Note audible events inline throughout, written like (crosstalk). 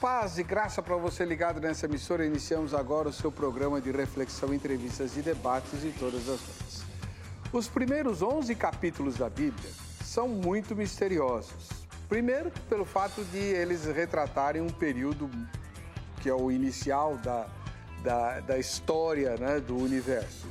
Paz e graça para você ligado nessa emissora. Iniciamos agora o seu programa de reflexão, entrevistas e debates de todas as noites. Os primeiros 11 capítulos da Bíblia são muito misteriosos. Primeiro, pelo fato de eles retratarem um período que é o inicial da, da, da história né, do universo.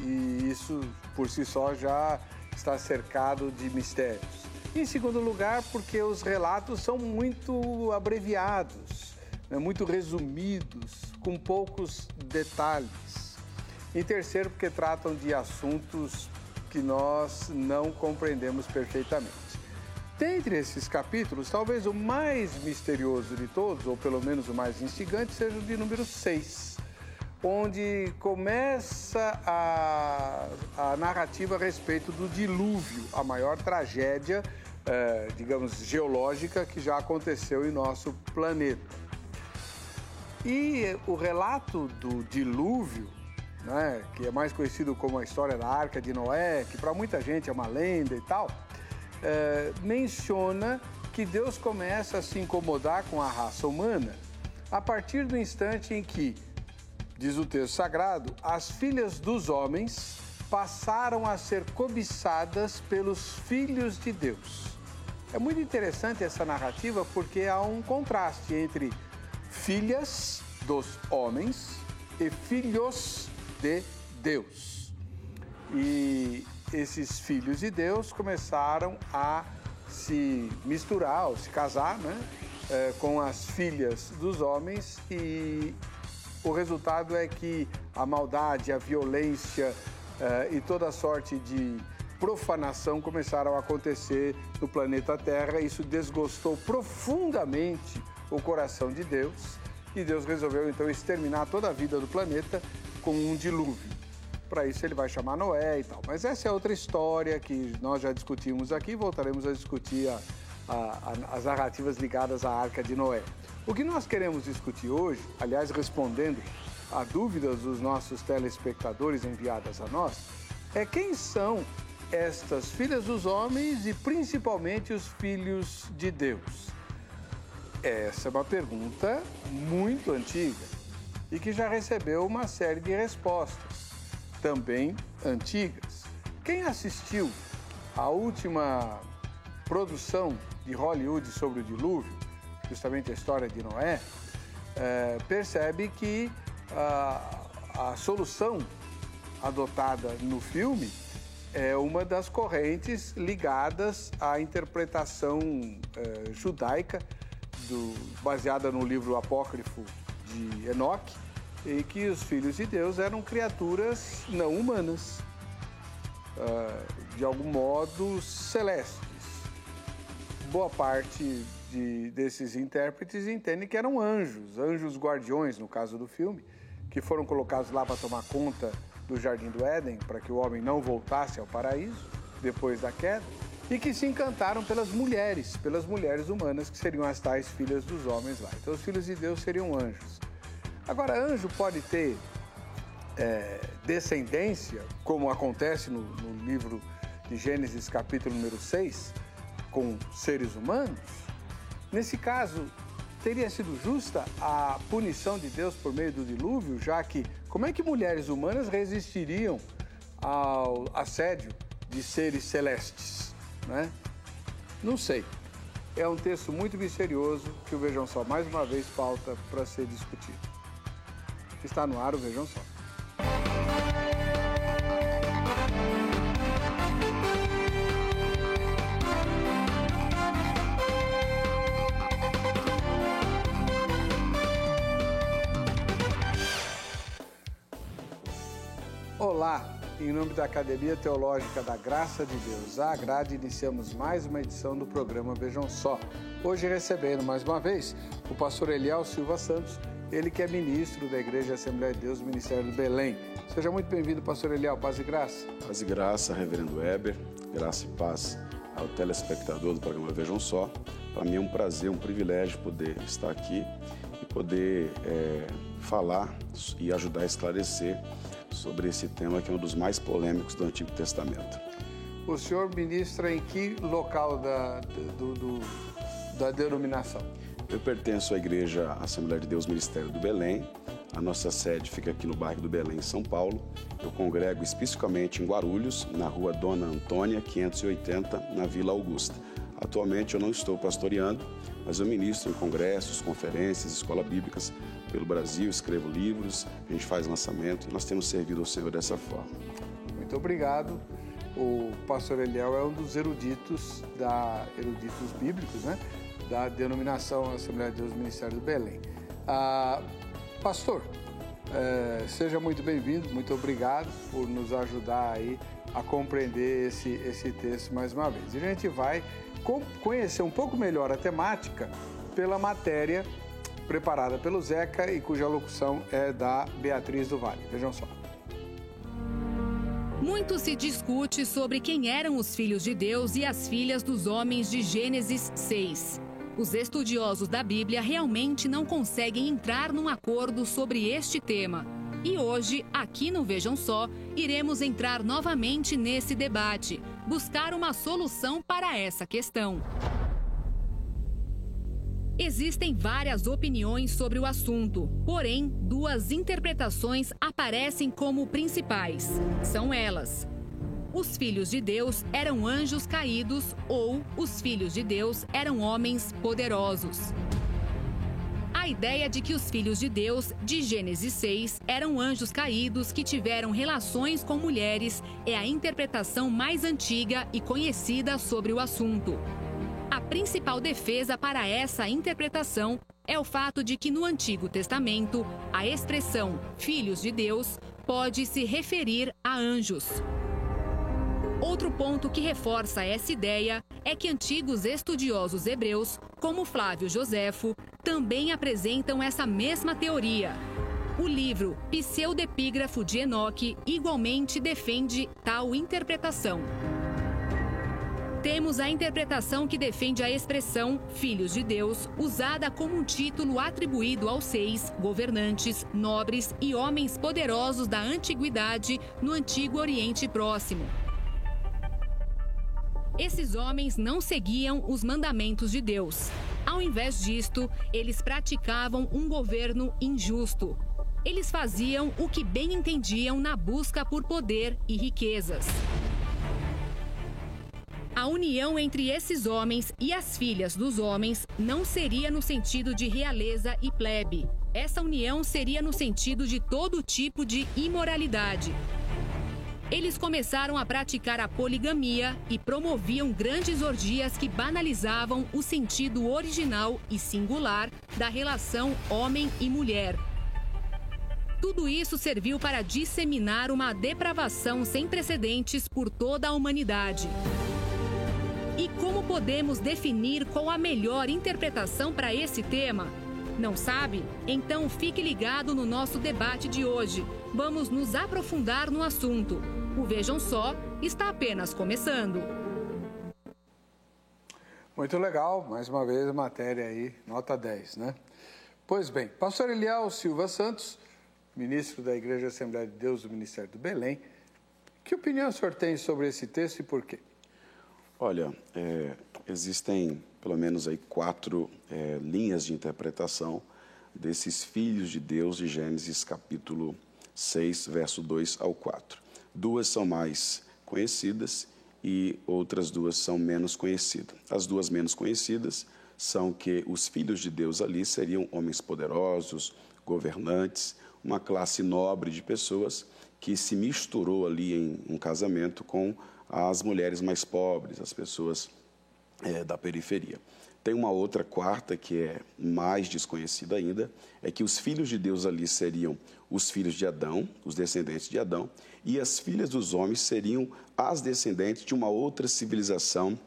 E isso, por si só, já está cercado de mistérios. Em segundo lugar, porque os relatos são muito abreviados, né, muito resumidos, com poucos detalhes. Em terceiro, porque tratam de assuntos que nós não compreendemos perfeitamente. Dentre esses capítulos, talvez o mais misterioso de todos, ou pelo menos o mais instigante, seja o de número 6, onde começa a, a narrativa a respeito do dilúvio, a maior tragédia, eh, digamos, geológica que já aconteceu em nosso planeta. E o relato do dilúvio, né, que é mais conhecido como a história da Arca de Noé, que para muita gente é uma lenda e tal, eh, menciona que Deus começa a se incomodar com a raça humana a partir do instante em que diz o texto sagrado, as filhas dos homens passaram a ser cobiçadas pelos filhos de Deus. É muito interessante essa narrativa porque há um contraste entre filhas dos homens e filhos de Deus. E esses filhos de Deus começaram a se misturar, ou se casar, né? É, com as filhas dos homens e o resultado é que a maldade, a violência uh, e toda sorte de profanação começaram a acontecer no planeta Terra. Isso desgostou profundamente o coração de Deus e Deus resolveu então exterminar toda a vida do planeta com um dilúvio. Para isso ele vai chamar Noé e tal. Mas essa é outra história que nós já discutimos aqui voltaremos a discutir a, a, a, as narrativas ligadas à Arca de Noé. O que nós queremos discutir hoje, aliás, respondendo a dúvidas dos nossos telespectadores enviadas a nós, é quem são estas filhas dos homens e principalmente os filhos de Deus. Essa é uma pergunta muito antiga e que já recebeu uma série de respostas, também antigas. Quem assistiu à última produção de Hollywood sobre o dilúvio justamente a história de Noé, é, percebe que a, a solução adotada no filme é uma das correntes ligadas à interpretação é, judaica, do, baseada no livro apócrifo de Enoque, e que os filhos de Deus eram criaturas não humanas, é, de algum modo celestes. Boa parte de, desses intérpretes entendem que eram anjos, anjos guardiões, no caso do filme, que foram colocados lá para tomar conta do Jardim do Éden, para que o homem não voltasse ao paraíso depois da queda, e que se encantaram pelas mulheres, pelas mulheres humanas, que seriam as tais filhas dos homens lá. Então, os filhos de Deus seriam anjos. Agora, anjo pode ter é, descendência, como acontece no, no livro de Gênesis, capítulo número 6, com seres humanos? Nesse caso, teria sido justa a punição de Deus por meio do dilúvio, já que como é que mulheres humanas resistiriam ao assédio de seres celestes? Né? Não sei. É um texto muito misterioso que o Vejam Só mais uma vez falta para ser discutido. Está no ar o Vejam Só. Olá, em nome da Academia Teológica da Graça de Deus, a Agrade, iniciamos mais uma edição do programa Vejam Só. Hoje recebendo mais uma vez o pastor Eliel Silva Santos, ele que é ministro da Igreja Assembleia de Deus, Ministério do Belém. Seja muito bem-vindo, pastor Eliel, paz e graça. Paz e graça, reverendo Weber, graça e paz ao telespectador do programa Vejam Só. Para mim é um prazer, um privilégio poder estar aqui e poder é, falar e ajudar a esclarecer sobre esse tema que é um dos mais polêmicos do Antigo Testamento. O senhor ministra em que local da, do, do, da denominação? Eu pertenço à Igreja Assembleia de Deus Ministério do Belém. A nossa sede fica aqui no bairro do Belém, em São Paulo. Eu congrego especificamente em Guarulhos, na rua Dona Antônia, 580, na Vila Augusta. Atualmente eu não estou pastoreando, mas eu ministro em congressos, conferências, escolas bíblicas pelo Brasil, escrevo livros, a gente faz lançamento e nós temos servido ao Senhor dessa forma. Muito obrigado. O pastor Eliel é um dos eruditos da eruditos bíblicos, né? da denominação Assembleia de Deus Ministério do Belém. Ah, pastor, é, seja muito bem-vindo, muito obrigado por nos ajudar aí a compreender esse, esse texto mais uma vez. E a gente vai conhecer um pouco melhor a temática pela matéria preparada pelo Zeca e cuja locução é da Beatriz do Vale. Vejam só. Muito se discute sobre quem eram os filhos de Deus e as filhas dos homens de Gênesis 6. Os estudiosos da Bíblia realmente não conseguem entrar num acordo sobre este tema. E hoje, aqui no Vejam Só, iremos entrar novamente nesse debate, buscar uma solução para essa questão. Existem várias opiniões sobre o assunto, porém, duas interpretações aparecem como principais. São elas: os filhos de Deus eram anjos caídos ou os filhos de Deus eram homens poderosos. A ideia de que os filhos de Deus, de Gênesis 6, eram anjos caídos que tiveram relações com mulheres é a interpretação mais antiga e conhecida sobre o assunto. Principal defesa para essa interpretação é o fato de que no Antigo Testamento, a expressão filhos de Deus pode se referir a anjos. Outro ponto que reforça essa ideia é que antigos estudiosos hebreus, como Flávio Joséfo, também apresentam essa mesma teoria. O livro Pseudepígrafo de Enoque igualmente defende tal interpretação. Temos a interpretação que defende a expressão Filhos de Deus, usada como um título atribuído aos seis governantes, nobres e homens poderosos da antiguidade no Antigo Oriente Próximo. Esses homens não seguiam os mandamentos de Deus. Ao invés disto, eles praticavam um governo injusto. Eles faziam o que bem entendiam na busca por poder e riquezas. A união entre esses homens e as filhas dos homens não seria no sentido de realeza e plebe. Essa união seria no sentido de todo tipo de imoralidade, eles começaram a praticar a poligamia e promoviam grandes orgias que banalizavam o sentido original e singular da relação homem e mulher. Tudo isso serviu para disseminar uma depravação sem precedentes por toda a humanidade. E como podemos definir qual a melhor interpretação para esse tema? Não sabe? Então fique ligado no nosso debate de hoje. Vamos nos aprofundar no assunto. O Vejam Só está apenas começando. Muito legal, mais uma vez a matéria aí, nota 10, né? Pois bem, pastor Eliel Silva Santos, ministro da Igreja Assembleia de Deus do Ministério do Belém, que opinião o senhor tem sobre esse texto e por quê? Olha, é, existem pelo menos aí quatro é, linhas de interpretação desses filhos de Deus de Gênesis capítulo 6, verso 2 ao 4. Duas são mais conhecidas e outras duas são menos conhecidas. As duas menos conhecidas são que os filhos de Deus ali seriam homens poderosos, governantes, uma classe nobre de pessoas que se misturou ali em um casamento com as mulheres mais pobres, as pessoas é, da periferia. Tem uma outra quarta que é mais desconhecida ainda, é que os filhos de Deus ali seriam os filhos de Adão, os descendentes de Adão, e as filhas dos homens seriam as descendentes de uma outra civilização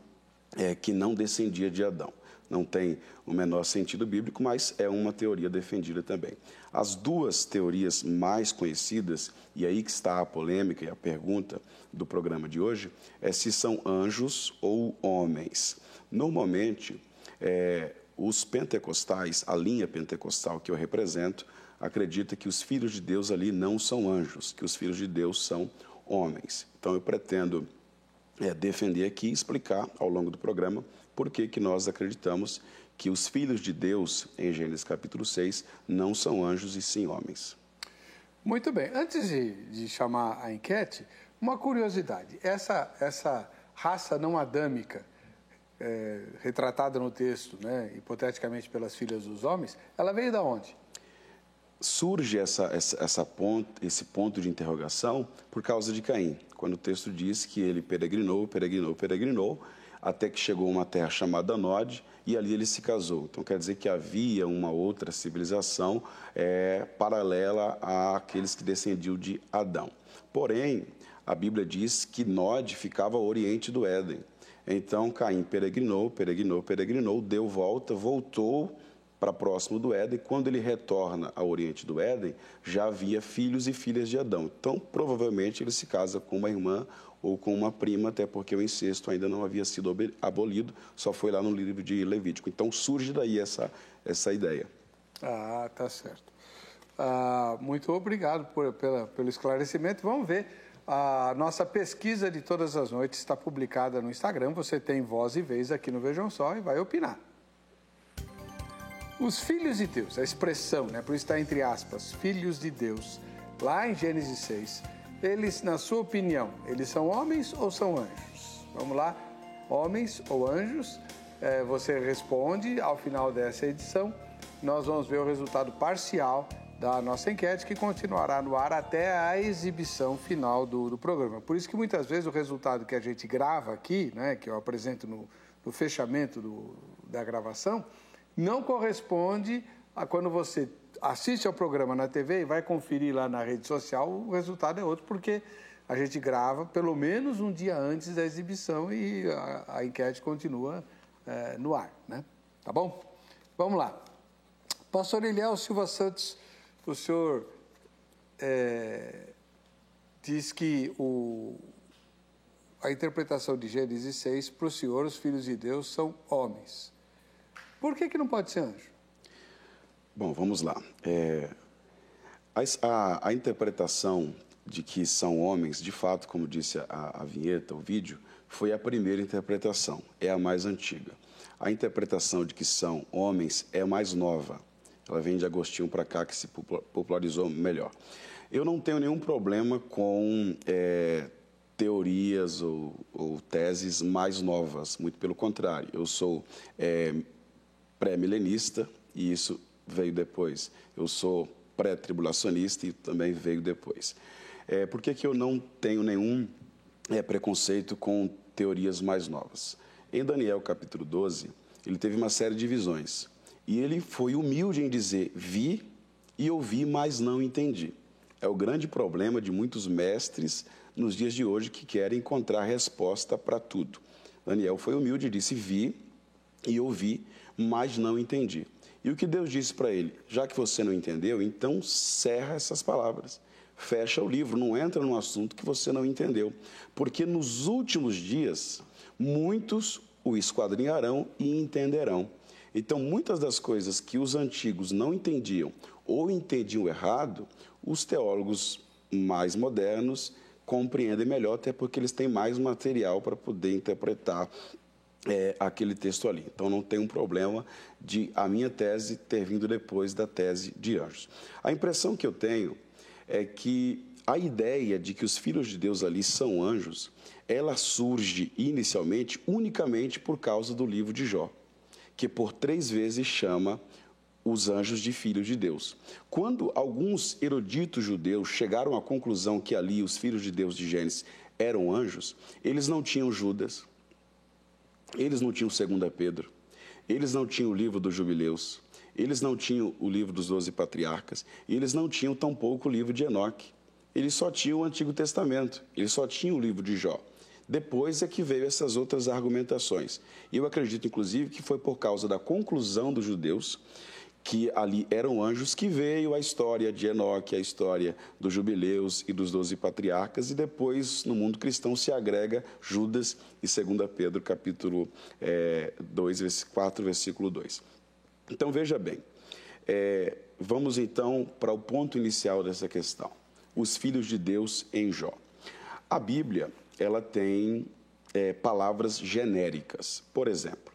é, que não descendia de Adão. Não tem o menor sentido bíblico, mas é uma teoria defendida também. As duas teorias mais conhecidas, e aí que está a polêmica e a pergunta do programa de hoje, é se são anjos ou homens. Normalmente, é, os pentecostais, a linha pentecostal que eu represento, acredita que os filhos de Deus ali não são anjos, que os filhos de Deus são homens. Então eu pretendo é, defender aqui e explicar ao longo do programa por que, que nós acreditamos que os filhos de Deus, em Gênesis capítulo 6, não são anjos e sim homens. Muito bem. Antes de, de chamar a enquete, uma curiosidade. Essa, essa raça não adâmica, é, retratada no texto, né, hipoteticamente pelas filhas dos homens, ela veio da onde? Surge essa, essa, essa ponto, esse ponto de interrogação por causa de Caim, quando o texto diz que ele peregrinou, peregrinou, peregrinou, até que chegou a uma terra chamada Nod e ali ele se casou. Então quer dizer que havia uma outra civilização é, paralela àqueles que descendiam de Adão. Porém, a Bíblia diz que Nod ficava ao oriente do Éden. Então Caim peregrinou, peregrinou, peregrinou, deu volta, voltou para próximo do Éden. Quando ele retorna ao oriente do Éden, já havia filhos e filhas de Adão. Então, provavelmente, ele se casa com uma irmã ou com uma prima, até porque o incesto ainda não havia sido abolido, só foi lá no livro de Levítico. Então surge daí essa, essa ideia. Ah, tá certo. Ah, muito obrigado por, pela, pelo esclarecimento. Vamos ver. A nossa pesquisa de todas as noites está publicada no Instagram. Você tem voz e vez aqui no Vejam Só e vai opinar. Os filhos de Deus, a expressão, né, por isso está entre aspas, filhos de Deus, lá em Gênesis 6, eles, na sua opinião, eles são homens ou são anjos? Vamos lá, homens ou anjos? É, você responde ao final dessa edição. Nós vamos ver o resultado parcial da nossa enquete, que continuará no ar até a exibição final do, do, programa. Por isso que muitas vezes o resultado que a gente grava aqui, né, que eu apresento no, no fechamento do, da gravação, não corresponde a quando você assiste ao programa na TV e vai conferir lá na rede social, o resultado é outro, porque a gente grava pelo menos um dia antes da exibição e a, a enquete continua é, no ar, né? Tá bom? Vamos lá. Pastor Eliel Silva Santos, o senhor é, diz que o, a interpretação de Gênesis 6, para o senhor, os filhos de Deus são homens. Por que, que não pode ser anjo? Bom, vamos lá. É, a, a, interpretação de que são homens, de fato, como disse a, a vinheta, o vídeo, foi a primeira interpretação, é a mais antiga. A interpretação de que são homens é mais nova. Ela vem de Agostinho para cá, que se popularizou melhor. Eu não tenho nenhum problema com é, teorias ou, ou, teses mais novas, muito pelo contrário. Eu sou é, pré-milenista e isso veio depois. Eu sou pré-tribulacionista e também veio depois. É, por que, que eu não tenho nenhum é, preconceito com teorias mais novas? Em Daniel capítulo 12, ele teve uma série de visões. E ele foi humilde em dizer: Vi e ouvi, mas não entendi. É o grande problema de muitos mestres nos dias de hoje que querem encontrar resposta para tudo. Daniel foi humilde e disse: Vi e ouvi, mas não entendi. E o que Deus disse para ele? Já que você não entendeu, então cerra essas palavras. Fecha o livro, não entra num assunto que você não entendeu. Porque nos últimos dias, muitos o esquadrinharão e entenderão. Então, muitas das coisas que os antigos não entendiam ou entendiam errado, os teólogos mais modernos compreendem melhor, até porque eles têm mais material para poder interpretar é, aquele texto ali. Então não tem um problema de a minha tese ter vindo depois da tese de anjos. A impressão que eu tenho é que a ideia de que os filhos de Deus ali são anjos, ela surge inicialmente unicamente por causa do livro de Jó, que por três vezes chama os anjos de filhos de Deus. Quando alguns eruditos judeus chegaram à conclusão que ali os filhos de Deus de Gênesis eram anjos, eles não tinham Judas, eles não tinham 2 Pedro, eles não tinham o livro dos jubileus, eles não tinham o livro dos doze patriarcas, e eles não tinham tampouco o livro de Enoque. Eles só tinham o Antigo Testamento, eles só tinham o livro de Jó. Depois é que veio essas outras argumentações. E eu acredito, inclusive, que foi por causa da conclusão dos judeus que ali eram anjos, que veio a história de Enoque, a história dos jubileus e dos doze patriarcas, e depois, no mundo cristão, se agrega Judas e 2 Pedro, capítulo é, 2, 4, versículo 2. Então, veja bem, é, vamos então para o ponto inicial dessa questão, os filhos de Deus em Jó. A Bíblia, ela tem é, palavras genéricas, por exemplo,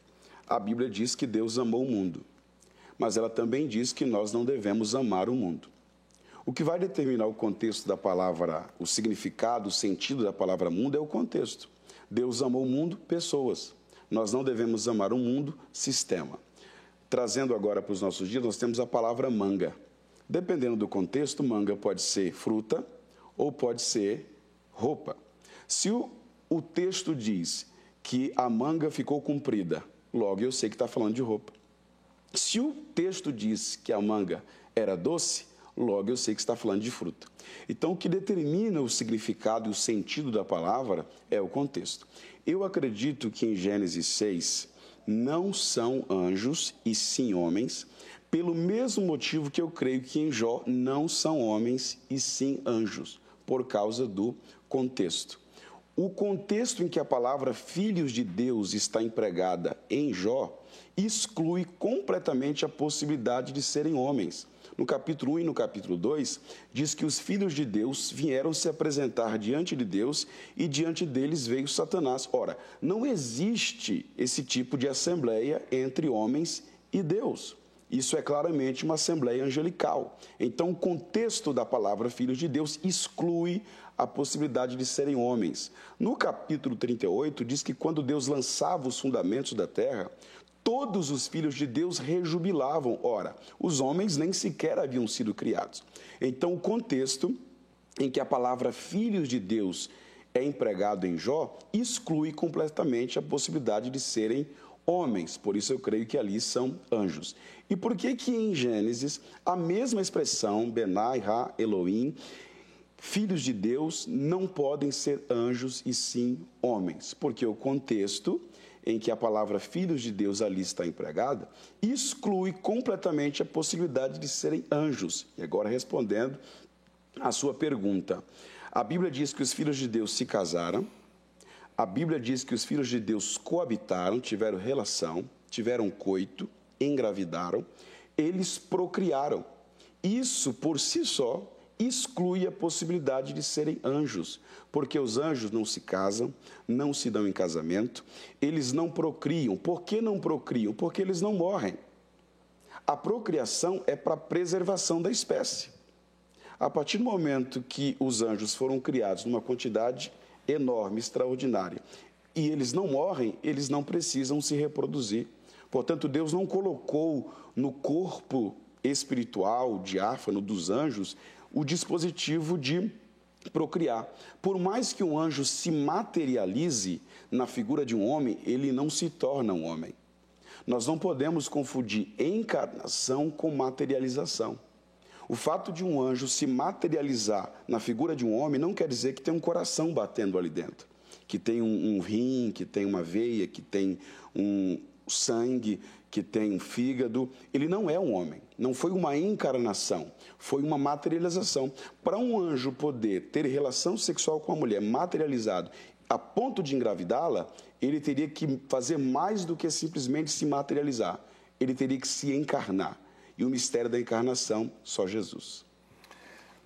A Bíblia diz que Deus amou o mundo, mas ela também diz que nós não devemos amar o mundo. O que vai determinar o contexto da palavra, o significado, o sentido da palavra mundo é o contexto. Deus amou o mundo, pessoas. Nós não devemos amar o mundo, sistema. Trazendo agora para os nossos dias, nós temos a palavra manga. Dependendo do contexto, manga pode ser fruta ou pode ser roupa. Se o, o texto diz que a manga ficou comprida, logo eu sei que está falando de roupa. Se o texto diz que a manga era doce, logo eu sei que está falando de fruta. Então, o que determina o significado e o sentido da palavra é o contexto. Eu acredito que em Gênesis 6 não são anjos e sim homens, pelo mesmo motivo que eu creio que em Jó não são homens e sim anjos, por causa do contexto. O contexto em que a palavra filhos de Deus está empregada em Jó exclui completamente a possibilidade de serem homens. No capítulo 1 e no capítulo 2, diz que os filhos de Deus vieram se apresentar diante de Deus e diante deles veio Satanás. Ora, não existe esse tipo de assembleia entre homens e Deus. Isso é claramente uma assembleia angelical. Então, o contexto da palavra filhos de Deus exclui a possibilidade de serem homens. No capítulo 38, diz que quando Deus lançava os fundamentos da terra, todos os filhos de Deus rejubilavam. Ora, os homens nem sequer haviam sido criados. Então, o contexto em que a palavra filhos de Deus é empregado em Jó exclui completamente a possibilidade de serem homens. Por isso eu creio que ali são anjos. E por que que em Gênesis a mesma expressão Benai, Ra, Elohim, filhos de Deus não podem ser anjos e sim homens? Porque o contexto em que a palavra filhos de Deus ali está empregada, exclui completamente a possibilidade de serem anjos. E agora respondendo à sua pergunta, a Bíblia diz que os filhos de Deus se casaram, a Bíblia diz que os filhos de Deus coabitaram, tiveram relação, tiveram coito, engravidaram, eles procriaram. Isso por si só exclui a possibilidade de serem anjos, porque os anjos não se casam, não se dão em casamento, eles não procriam. Por que não procriam? Porque eles não morrem. A procriação é para preservação da espécie. A partir do momento que os anjos foram criados numa quantidade enorme, extraordinária, e eles não morrem, eles não precisam se reproduzir. Portanto, Deus não colocou no corpo espiritual, diáfano dos anjos, o dispositivo de procriar. Por mais que um anjo se materialize na figura de um homem, ele não se torna um homem. Nós não podemos confundir encarnação com materialização. O fato de um anjo se materializar na figura de um homem não quer dizer que tem um coração batendo ali dentro, que tem um, um rim, que tem uma veia, que tem um sangue, que tem um fígado. Ele não é um homem, não foi uma encarnação, foi uma materialização. Para um anjo poder ter relação sexual com a mulher materializado a ponto de engravidá-la, ele teria que fazer mais do que simplesmente se materializar. Ele teria que se encarnar. E o mistério da encarnação, só Jesus.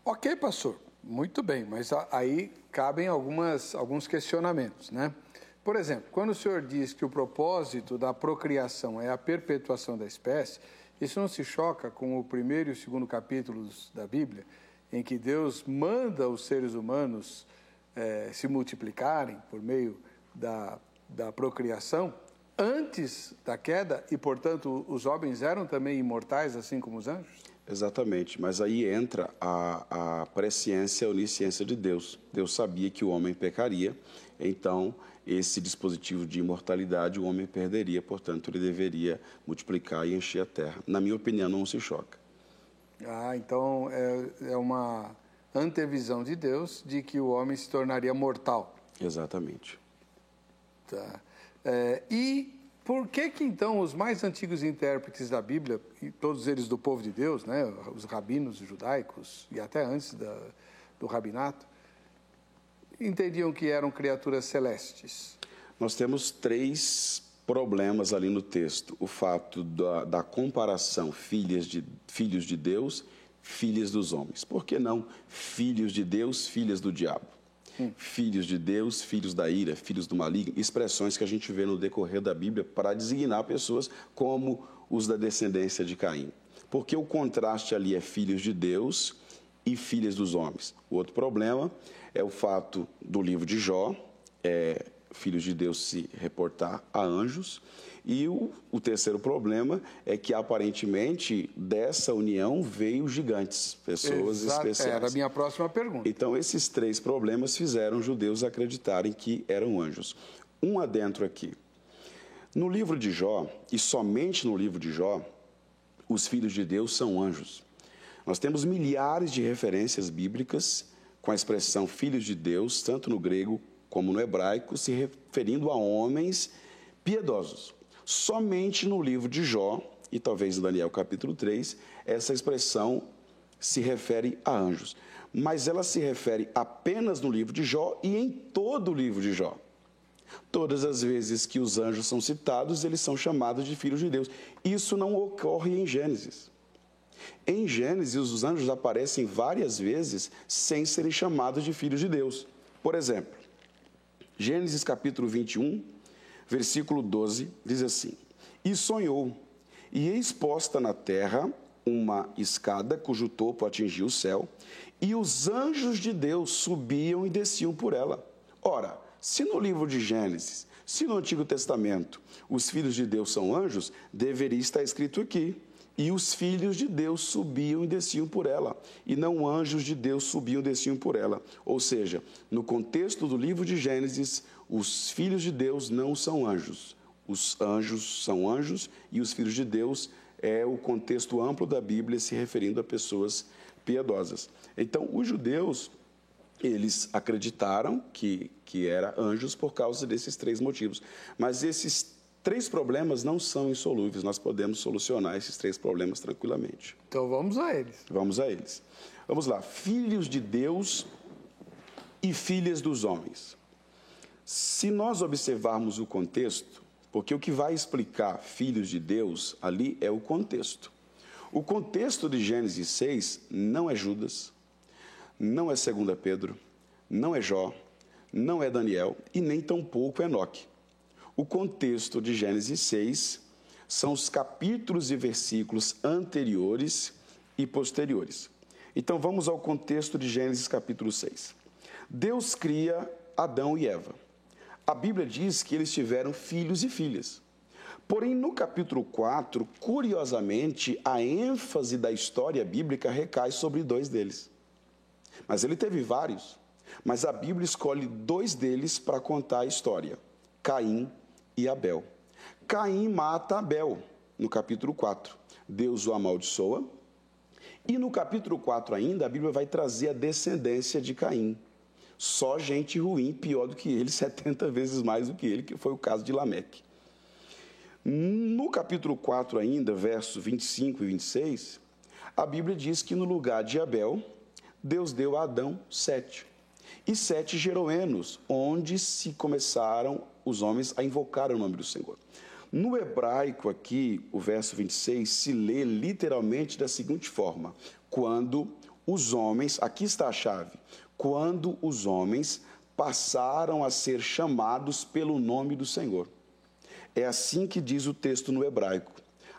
Ok, pastor. Muito bem, mas aí cabem algumas, alguns questionamentos, né? Por exemplo, quando o senhor diz que o propósito da procriação é a perpetuação da espécie, isso não se choca com o primeiro e o segundo capítulos da Bíblia, em que Deus manda os seres humanos é, se multiplicarem por meio da, da procriação antes da queda e, portanto, os homens eram também imortais, assim como os anjos? Exatamente, mas aí entra a, a presciência, a onisciência de Deus. Deus sabia que o homem pecaria, então esse dispositivo de imortalidade o homem perderia, portanto, ele deveria multiplicar e encher a terra. Na minha opinião, não se choca. Ah, então é, é uma antevisão de Deus de que o homem se tornaria mortal. Exatamente. Tá. É, e por que que então os mais antigos intérpretes da Bíblia, e todos eles do povo de Deus, né, os rabinos judaicos e até antes da, do rabinato, entendiam que eram criaturas celestes? Nós temos três problemas ali no texto. O fato da, da comparação filhas de, filhos de Deus, filhas dos homens. Por que não filhos de Deus, filhas do diabo? hum. filhos de Deus, filhos da ira, filhos do maligno, expressões que a gente vê no decorrer da Bíblia para designar pessoas como os da descendência de Caim. Porque o contraste ali é filhos de Deus e filhas dos homens. O outro problema é o fato do livro de Jó, é, filhos de Deus se reportar a anjos. E o, o, terceiro problema é que, aparentemente, dessa união veio gigantes, pessoas Exato, especiais. Era a minha próxima pergunta. Então, esses três problemas fizeram os judeus acreditarem que eram anjos. Um adentro aqui. No livro de Jó, e somente no livro de Jó, os filhos de Deus são anjos. Nós temos milhares de referências bíblicas com a expressão filhos de Deus, tanto no grego como no hebraico, se referindo a homens piedosos. Somente no livro de Jó, e talvez em Daniel capítulo 3, essa expressão se refere a anjos. Mas ela se refere apenas no livro de Jó e em todo o livro de Jó. Todas as vezes que os anjos são citados, eles são chamados de filhos de Deus. Isso não ocorre em Gênesis. Em Gênesis, os anjos aparecem várias vezes sem serem chamados de filhos de Deus. Por exemplo, Gênesis capítulo 21, versículo 12, diz assim: E sonhou, e eis posta na terra uma escada cujo topo atingia o céu, e os anjos de Deus subiam e desciam por ela. Ora, se no livro de Gênesis, se no Antigo Testamento os filhos de Deus são anjos, deveria estar escrito aqui: e os filhos de Deus subiam e desciam por ela, e não anjos de Deus subiam e desciam por ela. Ou seja, no contexto do livro de Gênesis, os filhos de Deus não são anjos. Os anjos são anjos e os filhos de Deus é o contexto amplo da Bíblia se referindo a pessoas piedosas. Então, os judeus, eles acreditaram que, que era anjos por causa desses três motivos. Mas esses três problemas não são insolúveis, nós podemos solucionar esses três problemas tranquilamente. Então vamos a eles. Vamos a eles. Vamos lá. Filhos de Deus e filhas dos homens. Se nós observarmos o contexto, porque o que vai explicar filhos de Deus ali é o contexto. O contexto de Gênesis 6 não é Judas, não é 2 Pedro, não é Jó, não é Daniel e nem tampouco Enoque. O contexto de Gênesis 6 são os capítulos e versículos anteriores e posteriores. Então vamos ao contexto de Gênesis capítulo 6. Deus cria Adão e Eva. A Bíblia diz que eles tiveram filhos e filhas. Porém, no capítulo 4, curiosamente, a ênfase da história bíblica recai sobre dois deles. Mas ele teve vários, mas a Bíblia escolhe dois deles para contar a história: Caim e Abel. Caim mata Abel, no capítulo 4. Deus o amaldiçoa. E no capítulo 4 ainda, a Bíblia vai trazer a descendência de Caim. Só gente ruim, pior do que ele, (laughs) 70 vezes mais do que ele, que foi o caso de Lameque. No capítulo 4 ainda, versos 25 e 26, a Bíblia diz que no lugar de Abel, Deus deu a Adão sete. E sete gerou Enos, onde se começaram os homens a invocar o nome do Senhor. No hebraico, aqui, o verso 26 se lê literalmente da seguinte forma: quando os homens, aqui está a chave, quando os homens passaram a ser chamados pelo nome do Senhor. É assim que diz o texto no hebraico.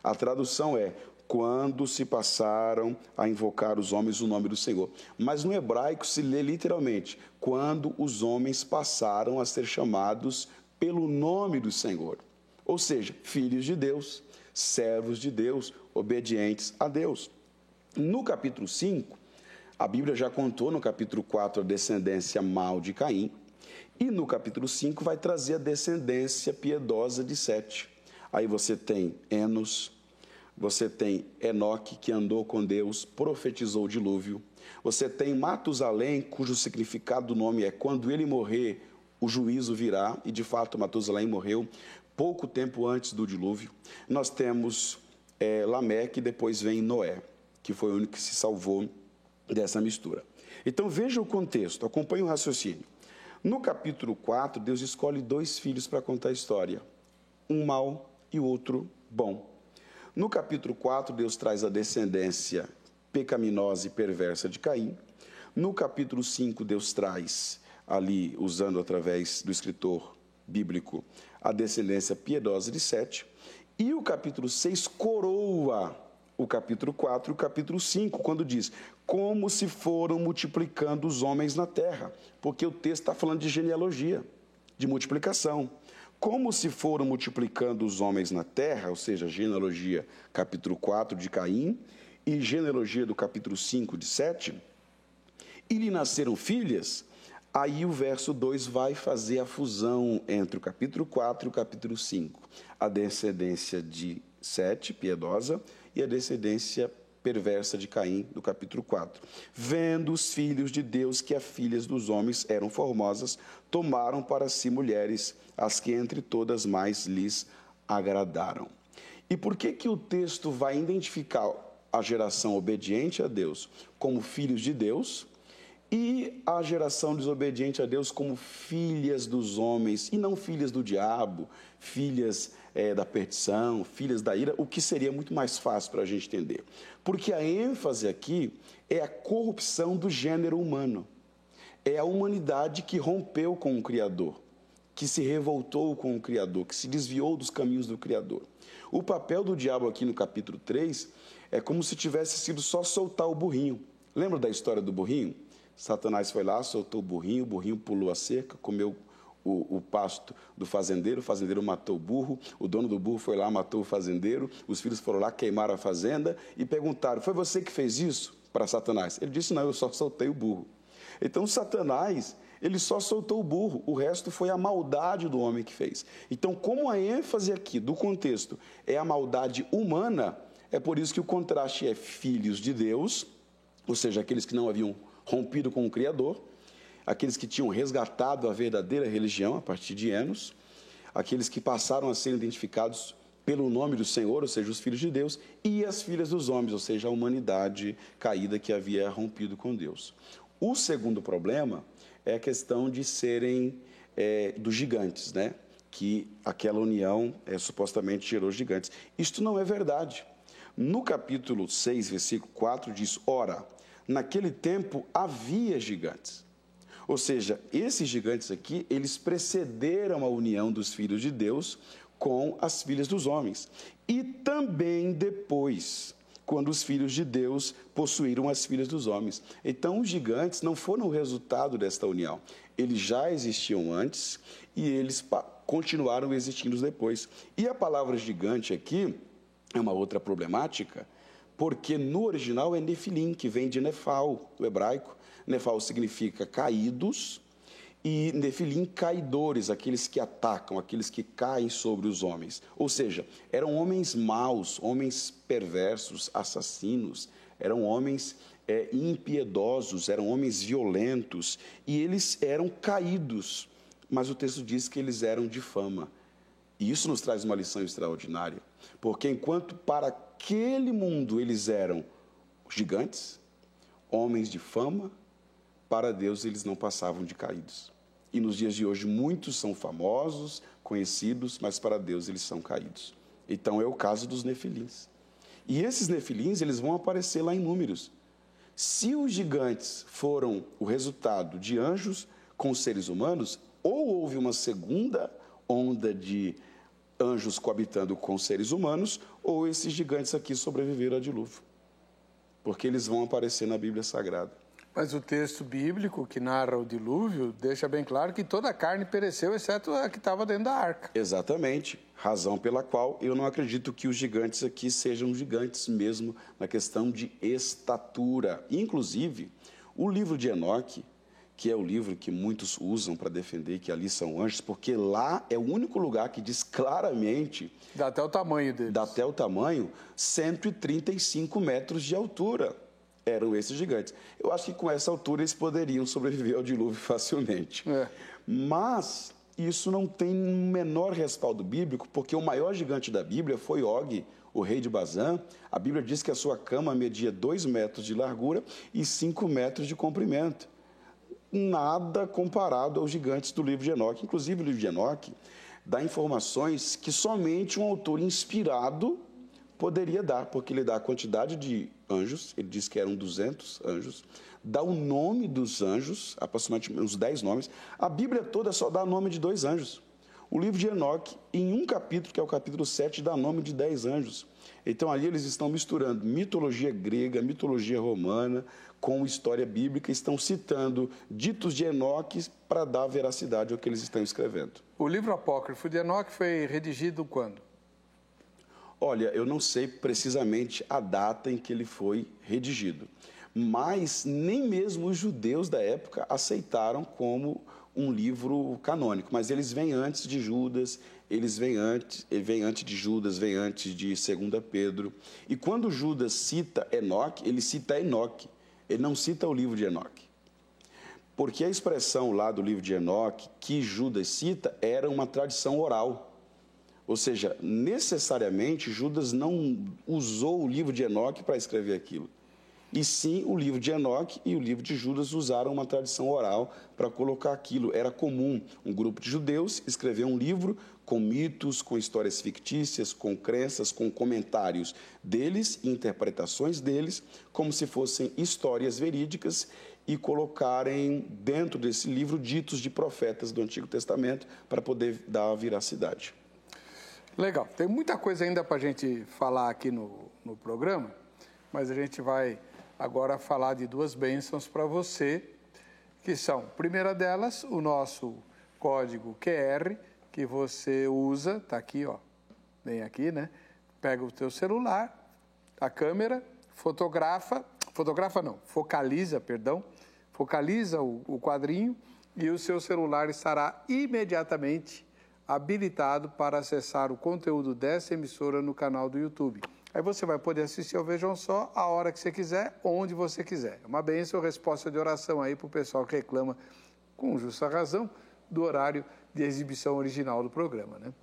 A tradução é: quando se passaram a invocar os homens o nome do Senhor. Mas no hebraico se lê literalmente: quando os homens passaram a ser chamados pelo nome do Senhor. Ou seja, filhos de Deus, servos de Deus, obedientes a Deus. No capítulo 5, a Bíblia já contou no capítulo 4 a descendência mal de Caim, e no capítulo 5 vai trazer a descendência piedosa de Sete. Aí você tem Enos, você tem Enoque, que andou com Deus, profetizou o dilúvio. Você tem Matusalém, cujo significado do nome é quando ele morrer, o juízo virá, e de fato Matusalém morreu pouco tempo antes do dilúvio. Nós temos é, Lameque e depois vem Noé, que foi o único que se salvou dessa mistura. Então veja o contexto, acompanhe o raciocínio. No capítulo 4, Deus escolhe dois filhos para contar a história, um mau e o outro bom. No capítulo 4, Deus traz a descendência pecaminosa e perversa de Caim. No capítulo 5, Deus traz ali usando através do escritor bíblico a descendência piedosa de Sete. E o capítulo 6 coroa o capítulo 4 e o capítulo 5, quando diz: Como se foram multiplicando os homens na terra. Porque o texto está falando de genealogia, de multiplicação. Como se foram multiplicando os homens na terra, ou seja, genealogia capítulo 4 de Caim e genealogia do capítulo 5 de Sete, e lhe nasceram filhas, Aí o verso 2 vai fazer a fusão entre o capítulo 4 e o capítulo 5. A descendência de Sete, piedosa, e a descendência perversa de Caim, do capítulo 4. Vendo os filhos de Deus que as filhas dos homens eram formosas, tomaram para si mulheres, as que entre todas mais lhes agradaram. E por que que o texto vai identificar a geração obediente a Deus como filhos de Deus? e a geração desobediente a Deus como filhas dos homens, e não filhas do diabo, filhas é, da perdição, filhas da ira, o que seria muito mais fácil para a gente entender. Porque a ênfase aqui é a corrupção do gênero humano. É a humanidade que rompeu com o Criador, que se revoltou com o Criador, que se desviou dos caminhos do Criador. O papel do diabo aqui no capítulo 3 é como se tivesse sido só soltar o burrinho. Lembra da história do burrinho? Satanás foi lá, soltou o burrinho, o burrinho pulou a cerca, comeu o, o, pasto do fazendeiro, o fazendeiro matou o burro, o dono do burro foi lá, matou o fazendeiro, os filhos foram lá, queimaram a fazenda e perguntaram: Foi você que fez isso para Satanás? Ele disse: Não, eu só soltei o burro. Então, Satanás, ele só soltou o burro, o resto foi a maldade do homem que fez. Então, como a ênfase aqui do contexto é a maldade humana, é por isso que o contraste é filhos de Deus, ou seja, aqueles que não haviam rompido com o Criador, aqueles que tinham resgatado a verdadeira religião a partir de Enos, aqueles que passaram a ser identificados pelo nome do Senhor, ou seja, os filhos de Deus, e as filhas dos homens, ou seja, a humanidade caída que havia rompido com Deus. O segundo problema é a questão de serem é, dos gigantes, né? que aquela união é, supostamente gerou gigantes. Isto não é verdade. No capítulo 6, versículo 4, diz: Ora, naquele tempo havia gigantes. Ou seja, esses gigantes aqui, eles precederam a união dos filhos de Deus com as filhas dos homens. E também depois, quando os filhos de Deus possuíram as filhas dos homens. Então, os gigantes não foram o resultado desta união. Eles já existiam antes e eles continuaram existindo depois. E a palavra gigante aqui é uma outra problemática, porque no original é Nefilim, que vem de Nefal, do hebraico. Nefal significa caídos e Nefilim, caidores, aqueles que atacam, aqueles que caem sobre os homens. Ou seja, eram homens maus, homens perversos, assassinos, eram homens é, impiedosos, eram homens violentos e eles eram caídos. Mas o texto diz que eles eram de fama. E isso nos traz uma lição extraordinária, porque enquanto para aquele mundo eles eram gigantes, homens de fama, para Deus eles não passavam de caídos. E nos dias de hoje muitos são famosos, conhecidos, mas para Deus eles são caídos. Então é o caso dos nefilins. E esses nefilins eles vão aparecer lá em números. Se os gigantes foram o resultado de anjos com seres humanos, ou houve uma segunda onda de anjos coabitando com seres humanos, ou esses gigantes aqui sobreviveram ao dilúvio. Porque eles vão aparecer na Bíblia Sagrada. Mas o texto bíblico que narra o dilúvio deixa bem claro que toda a carne pereceu, exceto a que estava dentro da arca. Exatamente. Razão pela qual eu não acredito que os gigantes aqui sejam gigantes mesmo na questão de estatura. Inclusive, o livro de Enoque que é o livro que muitos usam para defender que ali são anjos, porque lá é o único lugar que diz claramente. Dá até o tamanho deles. Dá até o tamanho, 135 metros de altura. Eram esses gigantes. Eu acho que com essa altura eles poderiam sobreviver ao dilúvio (laughs) facilmente. É. Mas isso não tem menor respaldo bíblico, porque o maior gigante da Bíblia foi Og, o rei de Bazã. A Bíblia diz que a sua cama media 2 metros de largura e 5 metros de comprimento nada comparado aos gigantes do livro de Enoque. Inclusive, o livro de Enoque dá informações que somente um autor inspirado Poderia dar, porque ele dá a quantidade de anjos, ele diz que eram 200 anjos, dá o nome dos anjos, aproximadamente uns 10 nomes. A Bíblia toda só dá nome de dois anjos. O livro de Enoque, em um capítulo, que é o capítulo 7, dá nome de 10 anjos. Então ali eles estão misturando mitologia grega, mitologia romana, com história bíblica, estão citando ditos de Enoque para dar veracidade ao que eles estão escrevendo. O livro apócrifo de Enoque foi redigido quando? Olha, eu não sei precisamente a data em que ele foi redigido, mas nem mesmo os judeus da época aceitaram como um livro canônico, mas eles vêm antes de Judas, eles vêm antes, vêm antes de Judas, vêm antes de 2 Pedro. E quando Judas cita Enoque, ele cita Enoque, ele não cita o livro de Enoque. Porque a expressão lá do livro de Enoque que Judas cita era uma tradição oral. Ou seja, necessariamente Judas não usou o livro de Enoque para escrever aquilo. E sim, o livro de Enoque e o livro de Judas usaram uma tradição oral para colocar aquilo. Era comum um grupo de judeus escrever um livro com mitos, com histórias fictícias, com crenças, com comentários deles, interpretações deles, como se fossem histórias verídicas e colocarem dentro desse livro ditos de profetas do Antigo Testamento para poder dar a veracidade. Legal. Tem muita coisa ainda para a gente falar aqui no, no programa, mas a gente vai agora falar de duas bênçãos para você, que são, primeira delas, o nosso código QR, que você usa, está aqui, ó, bem aqui, né? Pega o teu celular, a câmera, fotografa, fotografa não, focaliza, perdão, focaliza o, o quadrinho e o seu celular estará imediatamente habilitado para acessar o conteúdo dessa emissora no canal do YouTube. Aí você vai poder assistir ao Vejam Só a hora que você quiser, onde você quiser. É uma bênção, resposta de oração aí para o pessoal que reclama, com justa razão, do horário de exibição original do programa. Né?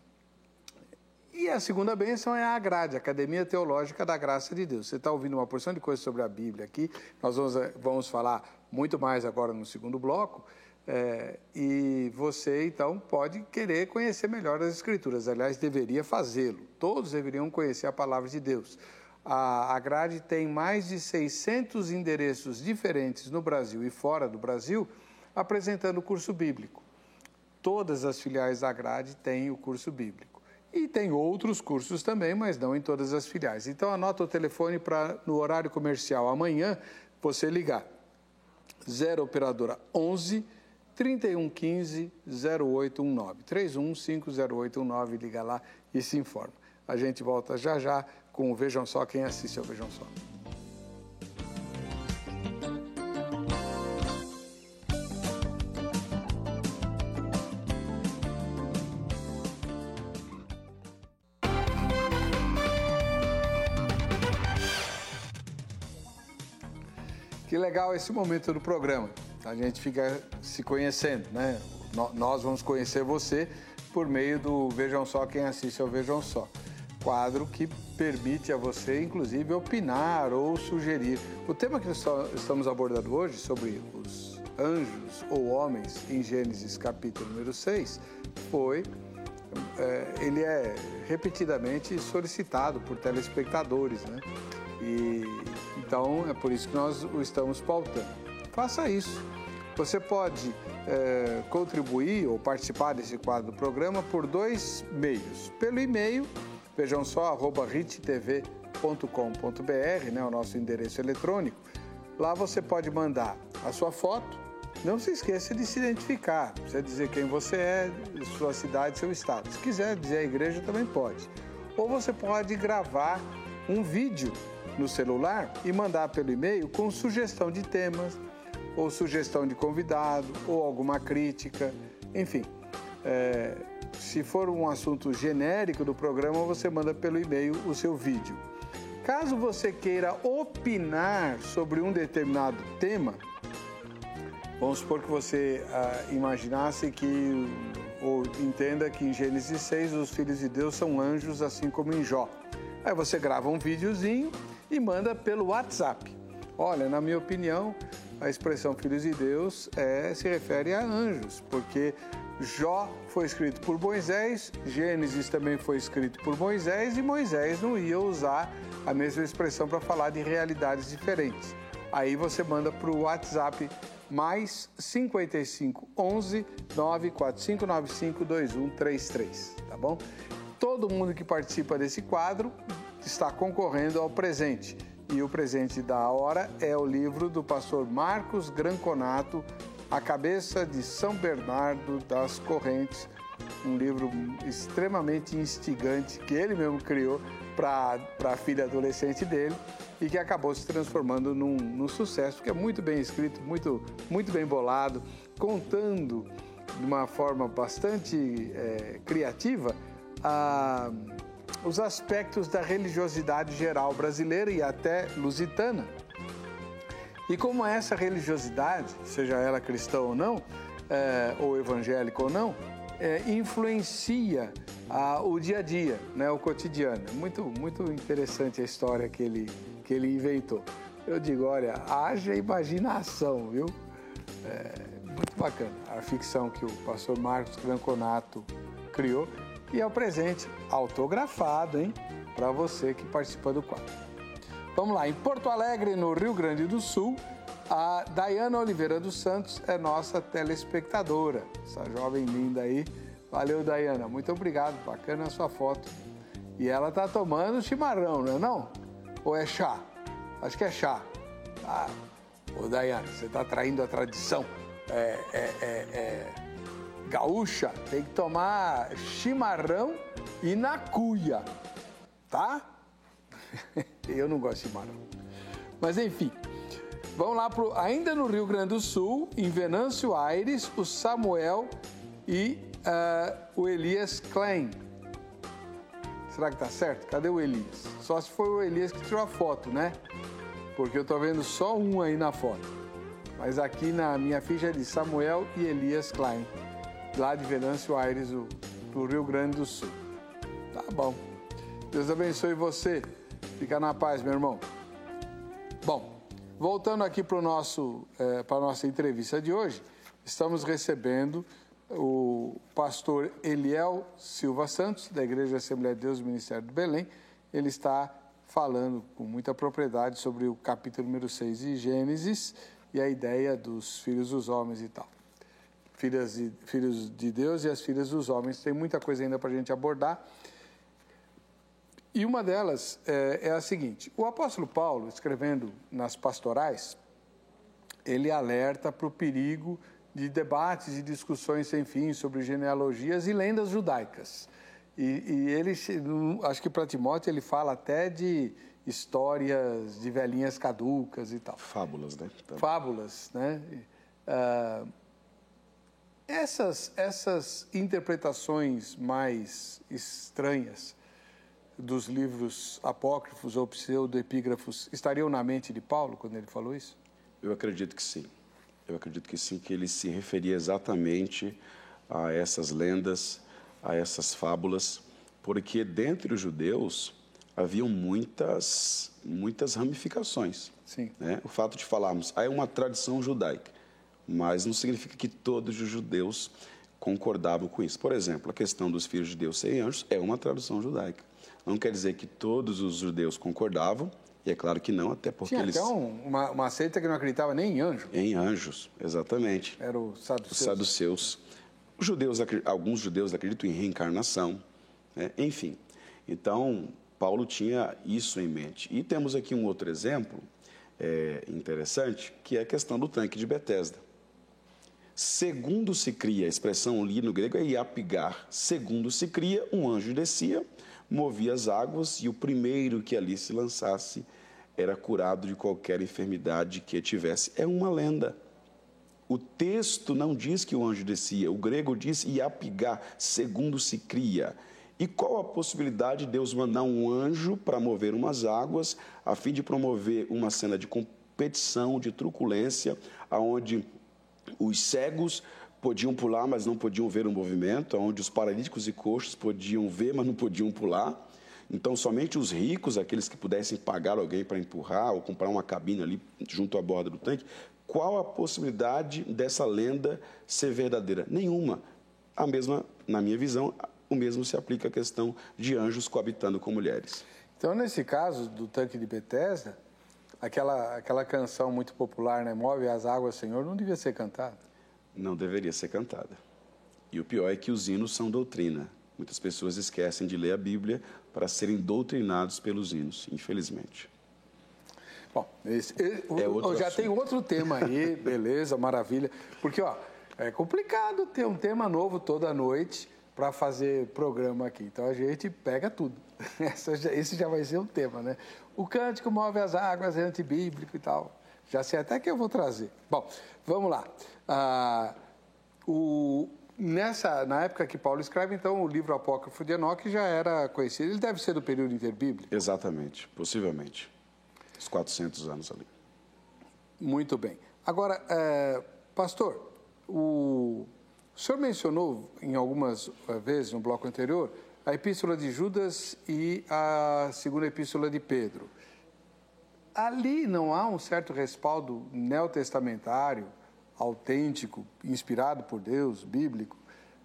E a segunda bênção é a grade, Academia Teológica da Graça de Deus. Você está ouvindo uma porção de coisas sobre a Bíblia aqui, nós vamos, vamos falar muito mais agora no segundo bloco. É, e você, então, pode querer conhecer melhor as Escrituras. Aliás, deveria fazê-lo. Todos deveriam conhecer a palavra de Deus. A, a grade tem mais de 600 endereços diferentes no Brasil e fora do Brasil, apresentando o curso bíblico. Todas as filiais da grade têm o curso bíblico. E tem outros cursos também, mas não em todas as filiais. Então, anota o telefone para, no horário comercial, amanhã, você ligar. 0 Operadora 11 3115 0819. 31500819, liga lá e se informa. A gente volta já já com o Vejam Só, quem assiste ao Vejam Só. Que legal esse momento do programa a gente fica se conhecendo, né? Nós vamos conhecer você por meio do Vejam Só Quem Assiste ao Vejam Só. Quadro que permite a você, inclusive, opinar ou sugerir. O tema que estamos abordando hoje, sobre os anjos ou homens, em Gênesis capítulo número 6, foi. É, ele é repetidamente solicitado por telespectadores, né? E, então é por isso que nós o estamos pautando faça isso. Você pode é, contribuir ou participar desse quadro do programa por dois meios. Pelo e-mail, vejam só, arroba rittv.com.br, né, o nosso endereço eletrônico. Lá você pode mandar a sua foto. Não se esqueça de se identificar, precisa dizer quem você é, sua cidade, seu estado. Se quiser dizer a igreja, também pode. Ou você pode gravar um vídeo no celular e mandar pelo e-mail com sugestão de temas, ou sugestão de convidado, ou alguma crítica, enfim. É, se for um assunto genérico do programa, você manda pelo e-mail o seu vídeo. Caso você queira opinar sobre um determinado tema, vamos supor que você ah, imaginasse que, ou entenda que em Gênesis 6 os filhos de Deus são anjos, assim como em Jó. Aí você grava um videozinho e manda pelo WhatsApp. Olha, na minha opinião, a expressão filhos de Deus é, se refere a anjos, porque Jó foi escrito por Moisés, Gênesis também foi escrito por Moisés e Moisés não ia usar a mesma expressão para falar de realidades diferentes. Aí você manda para o WhatsApp mais 55 11 94595 2133, tá bom? Todo mundo que participa desse quadro está concorrendo ao presente. E o presente da hora é o livro do pastor Marcos Granconato, A Cabeça de São Bernardo das Correntes, um livro extremamente instigante que ele mesmo criou para a filha adolescente dele e que acabou se transformando num, num sucesso, que é muito bem escrito, muito, muito bem bolado, contando de uma forma bastante é, criativa a, os aspectos da religiosidade geral brasileira e até lusitana. E como essa religiosidade, seja ela cristã ou não, é, ou evangélica ou não, é, influencia a, o dia a dia, né, o cotidiano. Muito, muito interessante a história que ele, que ele inventou. Eu digo, olha, haja imaginação, viu? É, muito bacana a ficção que o pastor Marcos Granconato criou e é o presente autografado, hein? Para você que participa do quadro. Vamos lá, em Porto Alegre, no Rio Grande do Sul, a Dayana Oliveira dos Santos é nossa telespectadora. Essa jovem linda aí. Valeu, Dayana. Muito obrigado. Bacana a sua foto. E ela tá tomando chimarrão, não é não? Ou é chá? Acho que é chá. Ah, ô Dayana, você está traindo a tradição é, é, é, é, gaúcha. Tem que tomar chimarrão e na cuia, tá? (laughs) Eu não gosto de chimarrão. Mas enfim, vamos lá pro, ainda no Rio Grande do Sul, em Venâncio Aires, o Samuel e uh, o Elias Klein Será que tá certo? Cadê o Elias? Só se foi o Elias que tirou a foto, né? Porque eu tô vendo só um aí na foto. Mas aqui na minha ficha é de Samuel e Elias Klein, lá de Venâncio Aires, do Rio Grande do Sul. Tá bom. Deus abençoe você. Fica na paz, meu irmão. Bom, voltando aqui para é, para nossa entrevista de hoje, estamos recebendo o pastor Eliel Silva Santos, da Igreja Assembleia de Deus do Ministério do Belém. Ele está falando com muita propriedade sobre o capítulo número 6 de Gênesis e a ideia dos filhos dos homens e tal. Filhas de, filhos de Deus e as filhas dos homens. Tem muita coisa ainda para a gente abordar. E uma delas é, é a seguinte: o apóstolo Paulo, escrevendo nas pastorais, ele alerta para o perigo de debates e discussões sem fim sobre genealogias e lendas judaicas. E, e ele, acho que para Timóteo ele fala até de histórias de velhinhas caducas e tal. Fábulas, né? Fábulas, né? Uh, essas, essas interpretações mais estranhas dos livros apócrifos ou pseudoepígrafos estariam na mente de Paulo quando ele falou isso? Eu acredito que sim. Eu acredito que sim, que ele se referia exatamente a essas lendas, a essas fábulas, porque dentre os judeus haviam muitas, muitas ramificações. Sim. Né? O fato de falarmos, há uma tradição judaica, mas não significa que todos os judeus concordavam com isso. Por exemplo, a questão dos filhos de Deus serem anjos é uma tradução judaica. Não quer dizer que todos os judeus concordavam, e é claro que não, até porque Tinha eles. Até uma, uma seita que não acreditava nem em anjos. Em anjos, exatamente. Era o saduceus. Os saduceus. Os judeus, alguns judeus acreditam em reencarnação, né? enfim. Então, Paulo tinha isso em mente. E temos aqui um outro exemplo é, interessante, que é a questão do tanque de Betesda. Segundo se cria, a expressão ali no grego é iapigar. Segundo se cria, um anjo descia, movia as águas e o primeiro que ali se lançasse era curado de qualquer enfermidade que tivesse. É uma lenda. O texto não diz que o anjo descia, o grego diz iapigar, segundo se cria. E qual a possibilidade de Deus mandar um anjo para mover umas águas, a fim de promover uma cena de competição, de truculência, aonde os cegos podiam pular, mas não podiam ver o movimento, onde os paralíticos e coxos podiam ver, mas não podiam pular. Então, somente os ricos, aqueles que pudessem pagar alguém para empurrar ou comprar uma cabine ali junto à borda do tanque, qual a possibilidade dessa lenda ser verdadeira? Nenhuma. A mesma, na minha visão, o mesmo se aplica à questão de anjos coabitando com mulheres. Então, nesse caso do tanque de Bethesda, aquela, aquela canção muito popular, né? Move as águas, Senhor, não devia ser cantada. Não deveria ser cantada. E o pior é que os hinos são doutrina. Muitas pessoas esquecem de ler a Bíblia para serem doutrinados pelos hinos, infelizmente. Bom, esse, é já assunto. tem outro tema aí, (laughs) beleza, maravilha. Porque, ó, é complicado ter um tema novo toda noite para fazer programa aqui. Então a gente pega tudo. (laughs) Esse já vai ser um tema, né? O cântico move as águas, é antibíblico e tal. Já sei até que eu vou trazer. Bom, vamos lá. Ah, o, nessa, na época que Paulo escreve, então, o livro apócrifo de Enoque já era conhecido. Ele deve ser do período interbíblico? Exatamente, possivelmente. Os 400 anos ali. Muito bem. Agora, é, pastor, o, o senhor mencionou em algumas eh, vezes no bloco anterior a epístola de Judas e a segunda epístola de Pedro. Ali não há um certo respaldo neotestamentário, autêntico, inspirado por Deus, bíblico,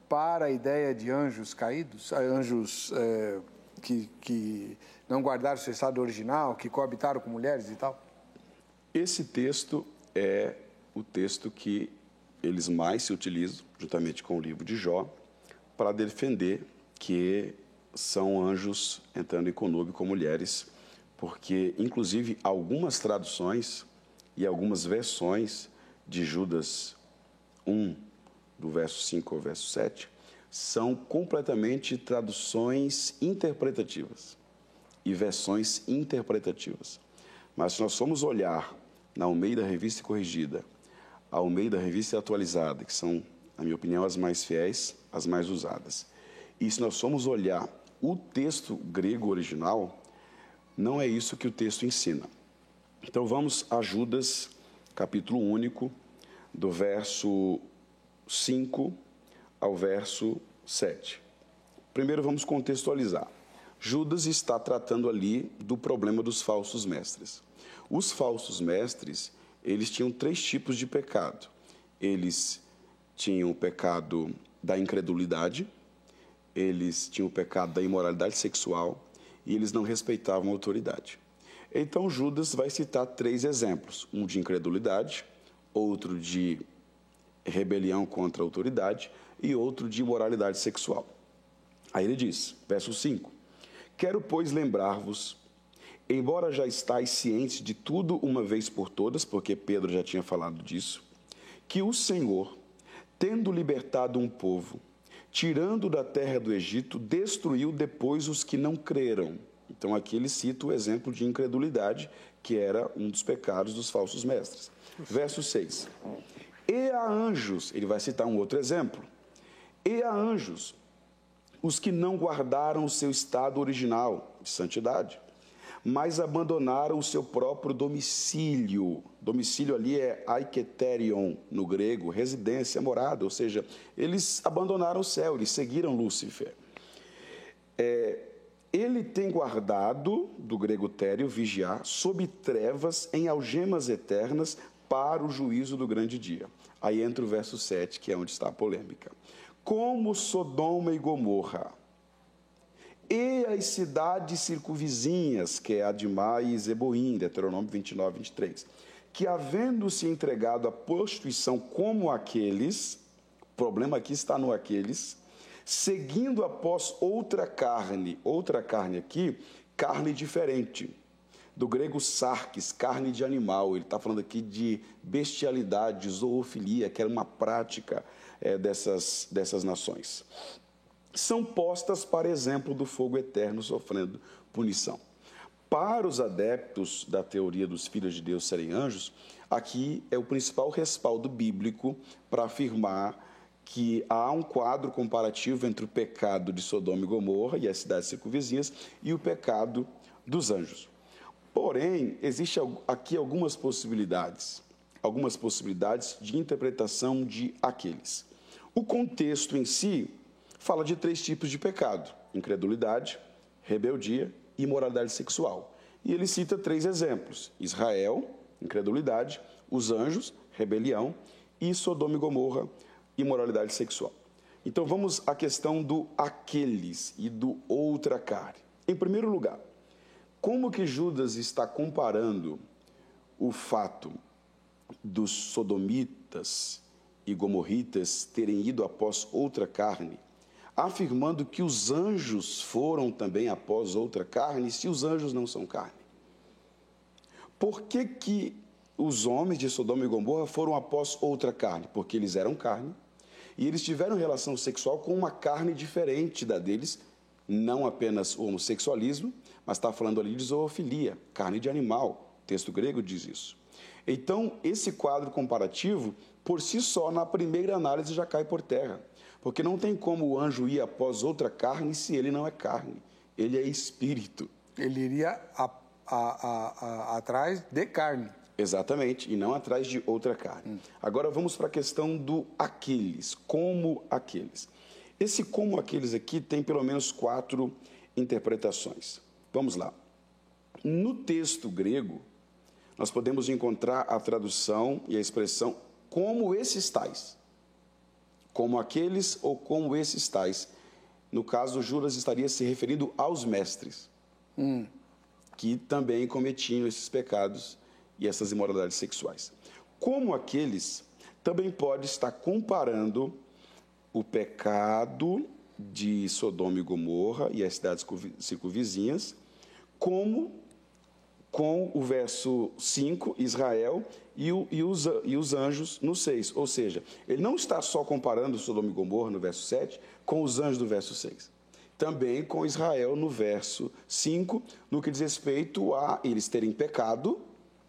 para a ideia de anjos caídos, anjos é, que, que não guardaram seu estado original, que coabitaram com mulheres e tal? Esse texto é o texto que eles mais se utilizam, juntamente com o livro de Jó, para defender que são anjos entrando em conúbio com mulheres, porque, inclusive, algumas traduções e algumas versões de Judas 1, do verso 5 ao verso 7, são completamente traduções interpretativas e versões interpretativas. Mas se nós formos olhar na Almeida Revista Corrigida, a Almeida Revista Atualizada, que são, na minha opinião, as mais fiéis, as mais usadas, e se nós formos olhar o texto grego original, não é isso que o texto ensina. Então vamos a Judas, capítulo único, do verso 5 ao verso 7. Primeiro vamos contextualizar. Judas está tratando ali do problema dos falsos mestres. Os falsos mestres, eles tinham três tipos de pecado. Eles tinham o pecado da incredulidade, eles tinham o pecado da imoralidade sexual e eles não respeitavam a autoridade. Então Judas vai citar três exemplos: um de incredulidade, outro de rebelião contra a autoridade e outro de imoralidade sexual. Aí ele diz, verso 5: Quero, pois, lembrar-vos, embora já estáis cientes de tudo uma vez por todas, porque Pedro já tinha falado disso, que o Senhor, tendo libertado um povo, tirando da terra do Egito, destruiu depois os que não creram. Então aqui ele cita o exemplo de incredulidade, que era um dos pecados dos falsos mestres. Verso 6. E a anjos, ele vai citar um outro exemplo. E a anjos, os que não guardaram o seu estado original de santidade, mas abandonaram o seu próprio domicílio. Domicílio ali é aiketerion, no grego, residência, morada, ou seja, eles abandonaram o céu, eles seguiram Lúcifer. É, ele tem guardado, do grego tério, vigiar, sob trevas, em algemas eternas, para o juízo do grande dia. Aí entra o verso 7, que é onde está a polêmica. Como Sodoma e Gomorra e as cidades circunvizinhas, que é Adimá e Zeboim, Deuteronômio 29, 23, que havendo-se entregado à prostituição como aqueles, o problema aqui está no aqueles, seguindo após outra carne, outra carne aqui, carne diferente, do grego sarkis, carne de animal, ele está falando aqui de bestialidade, zoofilia, que era uma prática é, dessas, dessas nações são postas para exemplo do fogo eterno sofrendo punição. Para os adeptos da teoria dos filhos de Deus serem anjos, aqui é o principal respaldo bíblico para afirmar que há um quadro comparativo entre o pecado de Sodoma e Gomorra e as cidades circunvizinhas e o pecado dos anjos. Porém, existe aqui algumas possibilidades, algumas possibilidades de interpretação de aqueles. O contexto em si fala de três tipos de pecado: incredulidade, rebeldia e imoralidade sexual. E ele cita três exemplos: Israel, incredulidade, os anjos, rebelião, e Sodoma e Gomorra, imoralidade sexual. Então vamos à questão do aqueles e do outra carne. Em primeiro lugar, como que Judas está comparando o fato dos sodomitas e gomorritas terem ido após outra carne, afirmando que os anjos foram também após outra carne, se os anjos não são carne? Por que, que os homens de Sodoma e Gomorra foram após outra carne? Porque eles eram carne e eles tiveram relação sexual com uma carne diferente da deles, não apenas o homossexualismo, mas está falando ali de zoofilia, carne de animal. O texto grego diz isso. Então, esse quadro comparativo, por si só, na primeira análise já cai por terra. Porque não tem como o anjo ir após outra carne se ele não é carne. Ele é espírito. Ele iria a, a, a, atrás de carne. Exatamente, e não atrás de outra carne. Hum. Agora vamos para a questão do aqueles, como aqueles. Esse como aqueles aqui tem pelo menos quatro interpretações. Vamos lá. No texto grego, nós podemos encontrar a tradução e a expressão como esses tais. Como aqueles ou como esses tais. No caso, Judas estaria se referindo aos mestres, hum. que também cometiam esses pecados e essas imoralidades sexuais. Como aqueles, também pode estar comparando o pecado de Sodoma e Gomorra e as cidades circunvizinhas, como com o verso 5, Israel, e, o, e, os, e os anjos no 6. Ou seja, ele não está só comparando Sodoma e Gomorra no verso 7 com os anjos do verso 6. Também com Israel no verso 5, no que diz respeito a eles terem pecado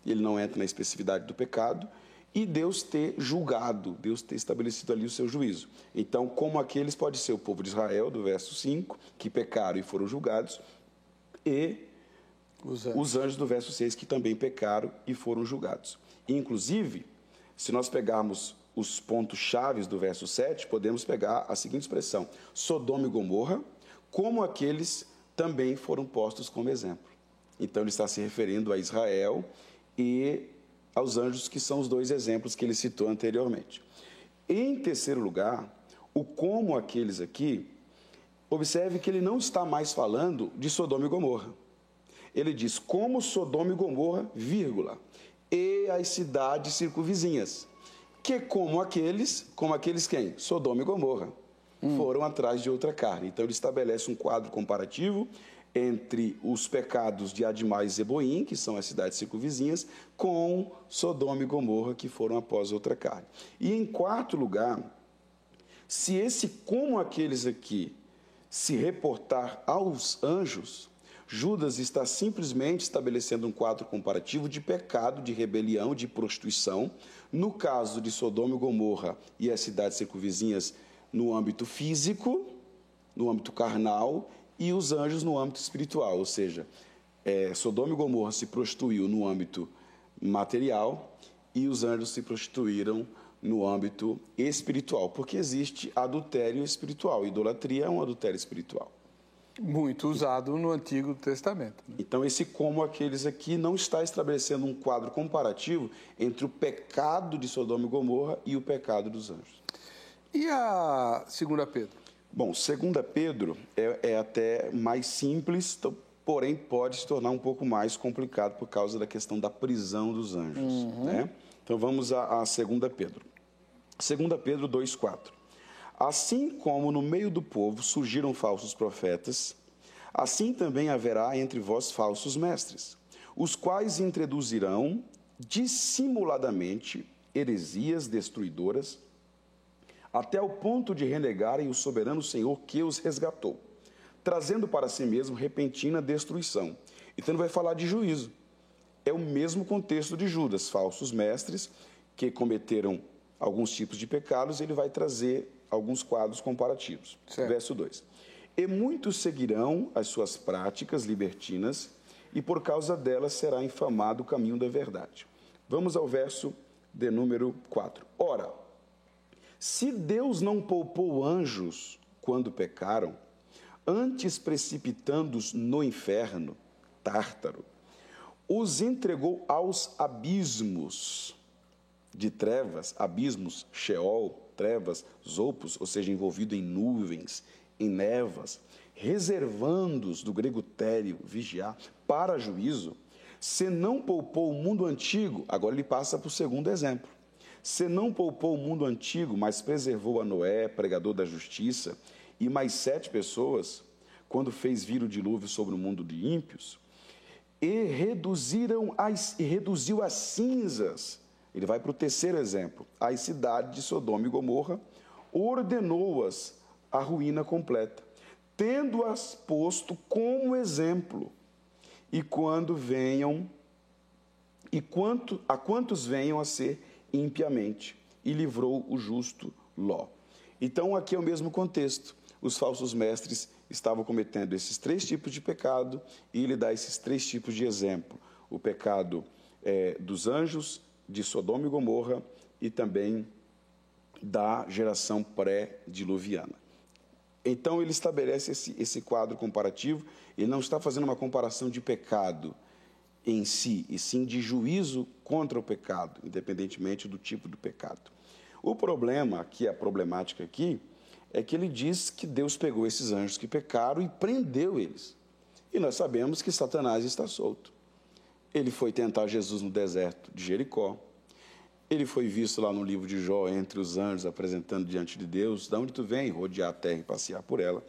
ele não entra na especificidade do pecado, e Deus ter julgado, Deus ter estabelecido ali o seu juízo. Então, como aqueles pode ser o povo de Israel, do verso 5, que pecaram e foram julgados, e os anjos, os anjos do verso 6, que também pecaram e foram julgados. Inclusive, se nós pegarmos os pontos chaves do verso 7, podemos pegar a seguinte expressão: Sodoma e Gomorra, como aqueles também foram postos como exemplo. Então ele está se referindo a Israel e aos anjos, que são os dois exemplos que ele citou anteriormente. Em terceiro lugar, o como aqueles aqui, observe que ele não está mais falando de Sodoma e Gomorra. Ele diz como Sodoma e Gomorra, vírgula, e as cidades circunvizinhas, que como aqueles, como aqueles quem? Sodoma e Gomorra, hum. foram atrás de outra carne. Então ele estabelece um quadro comparativo entre os pecados de Admai e Zeboim, que são as cidades circunvizinhas, com Sodoma e Gomorra, que foram após outra carne. E em quarto lugar, se esse como aqueles aqui se reportar aos anjos, Judas está simplesmente estabelecendo um quadro comparativo de pecado, de rebelião, de prostituição. No caso de Sodoma e Gomorra e as cidades circunvizinhas, no âmbito físico, no âmbito carnal, e os anjos no âmbito espiritual, ou seja, é, Sodoma e Gomorra se prostituiu no âmbito material e os anjos se prostituíram no âmbito espiritual, porque existe adultério espiritual. Idolatria é um adultério espiritual. Muito usado no Antigo Testamento. Né? Então, esse como aqueles aqui não está estabelecendo um quadro comparativo entre o pecado de Sodoma e Gomorra e o pecado dos anjos. E a segunda Pedro? Bom, segunda Pedro é, é até mais simples, porém pode se tornar um pouco mais complicado por causa da questão da prisão dos anjos. Uhum. Né? Então vamos a, a segunda Pedro. Segunda Pedro 2,4. Assim como no meio do povo surgiram falsos profetas, assim também haverá entre vós falsos mestres, os quais introduzirão dissimuladamente heresias destruidoras até o ponto de renegarem o soberano Senhor que os resgatou, trazendo para si mesmo repentina destruição. Então ele vai falar de juízo. É o mesmo contexto de Judas, falsos mestres que cometeram alguns tipos de pecados, ele vai trazer alguns quadros comparativos. Certo. Verso 2. E muitos seguirão as suas práticas libertinas, e por causa delas será infamado o caminho da verdade. Vamos ao verso de número 4. Ora, se Deus não poupou anjos quando pecaram, antes precipitando-os no inferno, Tártaro, os entregou aos abismos. de trevas, abismos, Sheol, trevas, zopos, ou seja, envolvido em nuvens, em nevas, reservando-os, do grego tério, vigiar, para juízo, se não poupou o mundo antigo, agora ele passa para o segundo exemplo. Se não poupou o mundo antigo, mas preservou a Noé, pregador da justiça, e mais sete pessoas, quando fez vir o dilúvio sobre o mundo de ímpios, e reduziram as, e reduziu as cinzas. Ele vai para o terceiro exemplo. As cidades de Sodoma e Gomorra ordenou-as a ruína completa, tendo-as posto como exemplo. E quando venham, e quanto, a quantos venham a ser impiamente, e livrou o justo Ló. Então, aqui é o mesmo contexto. Os falsos mestres estavam cometendo esses três tipos de pecado e ele dá esses três tipos de exemplo: o pecado é, dos anjos, de Sodoma e Gomorra e também da geração pré-diluviana. Então ele estabelece esse, esse quadro comparativo e não está fazendo uma comparação de pecado em si, e sim de juízo contra o pecado, independentemente do tipo do pecado. O problema, que é a problemática aqui, é que ele diz que Deus pegou esses anjos que pecaram e prendeu eles. E nós sabemos que Satanás está solto. Ele foi tentar Jesus no deserto de Jericó. Ele foi visto lá no livro de Jó, entre os anjos, apresentando diante de Deus: de onde tu vem? Rodear a terra e passear por ela.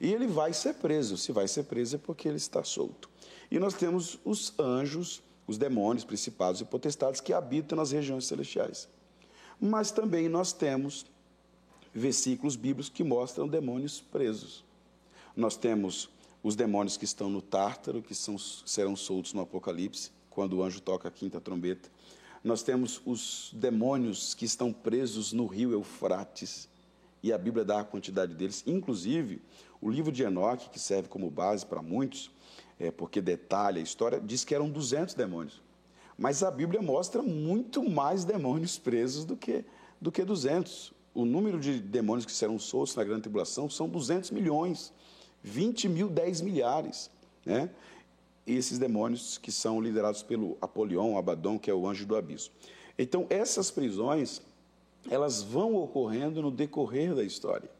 E ele vai ser preso. Se vai ser preso é porque ele está solto. E nós temos os anjos, os demônios, principados e potestades que habitam nas regiões celestiais. Mas também nós temos versículos bíblicos que mostram demônios presos. Nós temos os demônios que estão no Tártaro, que são, serão soltos no Apocalipse, quando o anjo toca a quinta trombeta. Nós temos os demônios que estão presos no rio Eufrates, e a Bíblia dá a quantidade deles. Inclusive, o livro de Enoque, que serve como base para muitos, é, porque detalha a história, diz que eram 200 demônios. Mas a Bíblia mostra muito mais demônios presos do que, do que 200. O número de demônios que serão soltos na grande tribulação são 200 milhões. 20 mil, 10 milhares. Né? E esses demônios que são liderados pelo Apolion, Abaddon, que é o anjo do abismo. Então, essas prisões, elas vão ocorrendo no decorrer da história.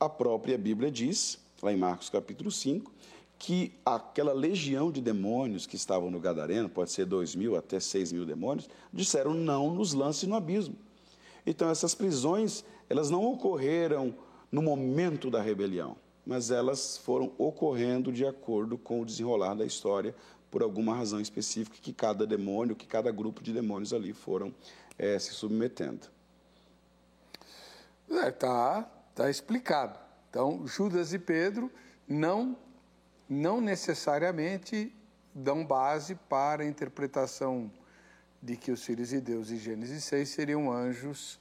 A própria Bíblia diz, lá em Marcos capítulo 5, que aquela legião de demônios que estavam no Gadareno, pode ser 2 mil até 6 mil demônios, disseram não nos lance no abismo. Então essas prisões, elas não ocorreram no momento da rebelião mas elas foram ocorrendo de acordo com o desenrolar da história, por alguma razão específica que cada demônio, que cada grupo de demônios ali foram é, se submetendo. É, tá, tá explicado. Então, Judas e Pedro não, não necessariamente dão base para a interpretação de que os filhos de Deus em Gênesis 6 seriam anjos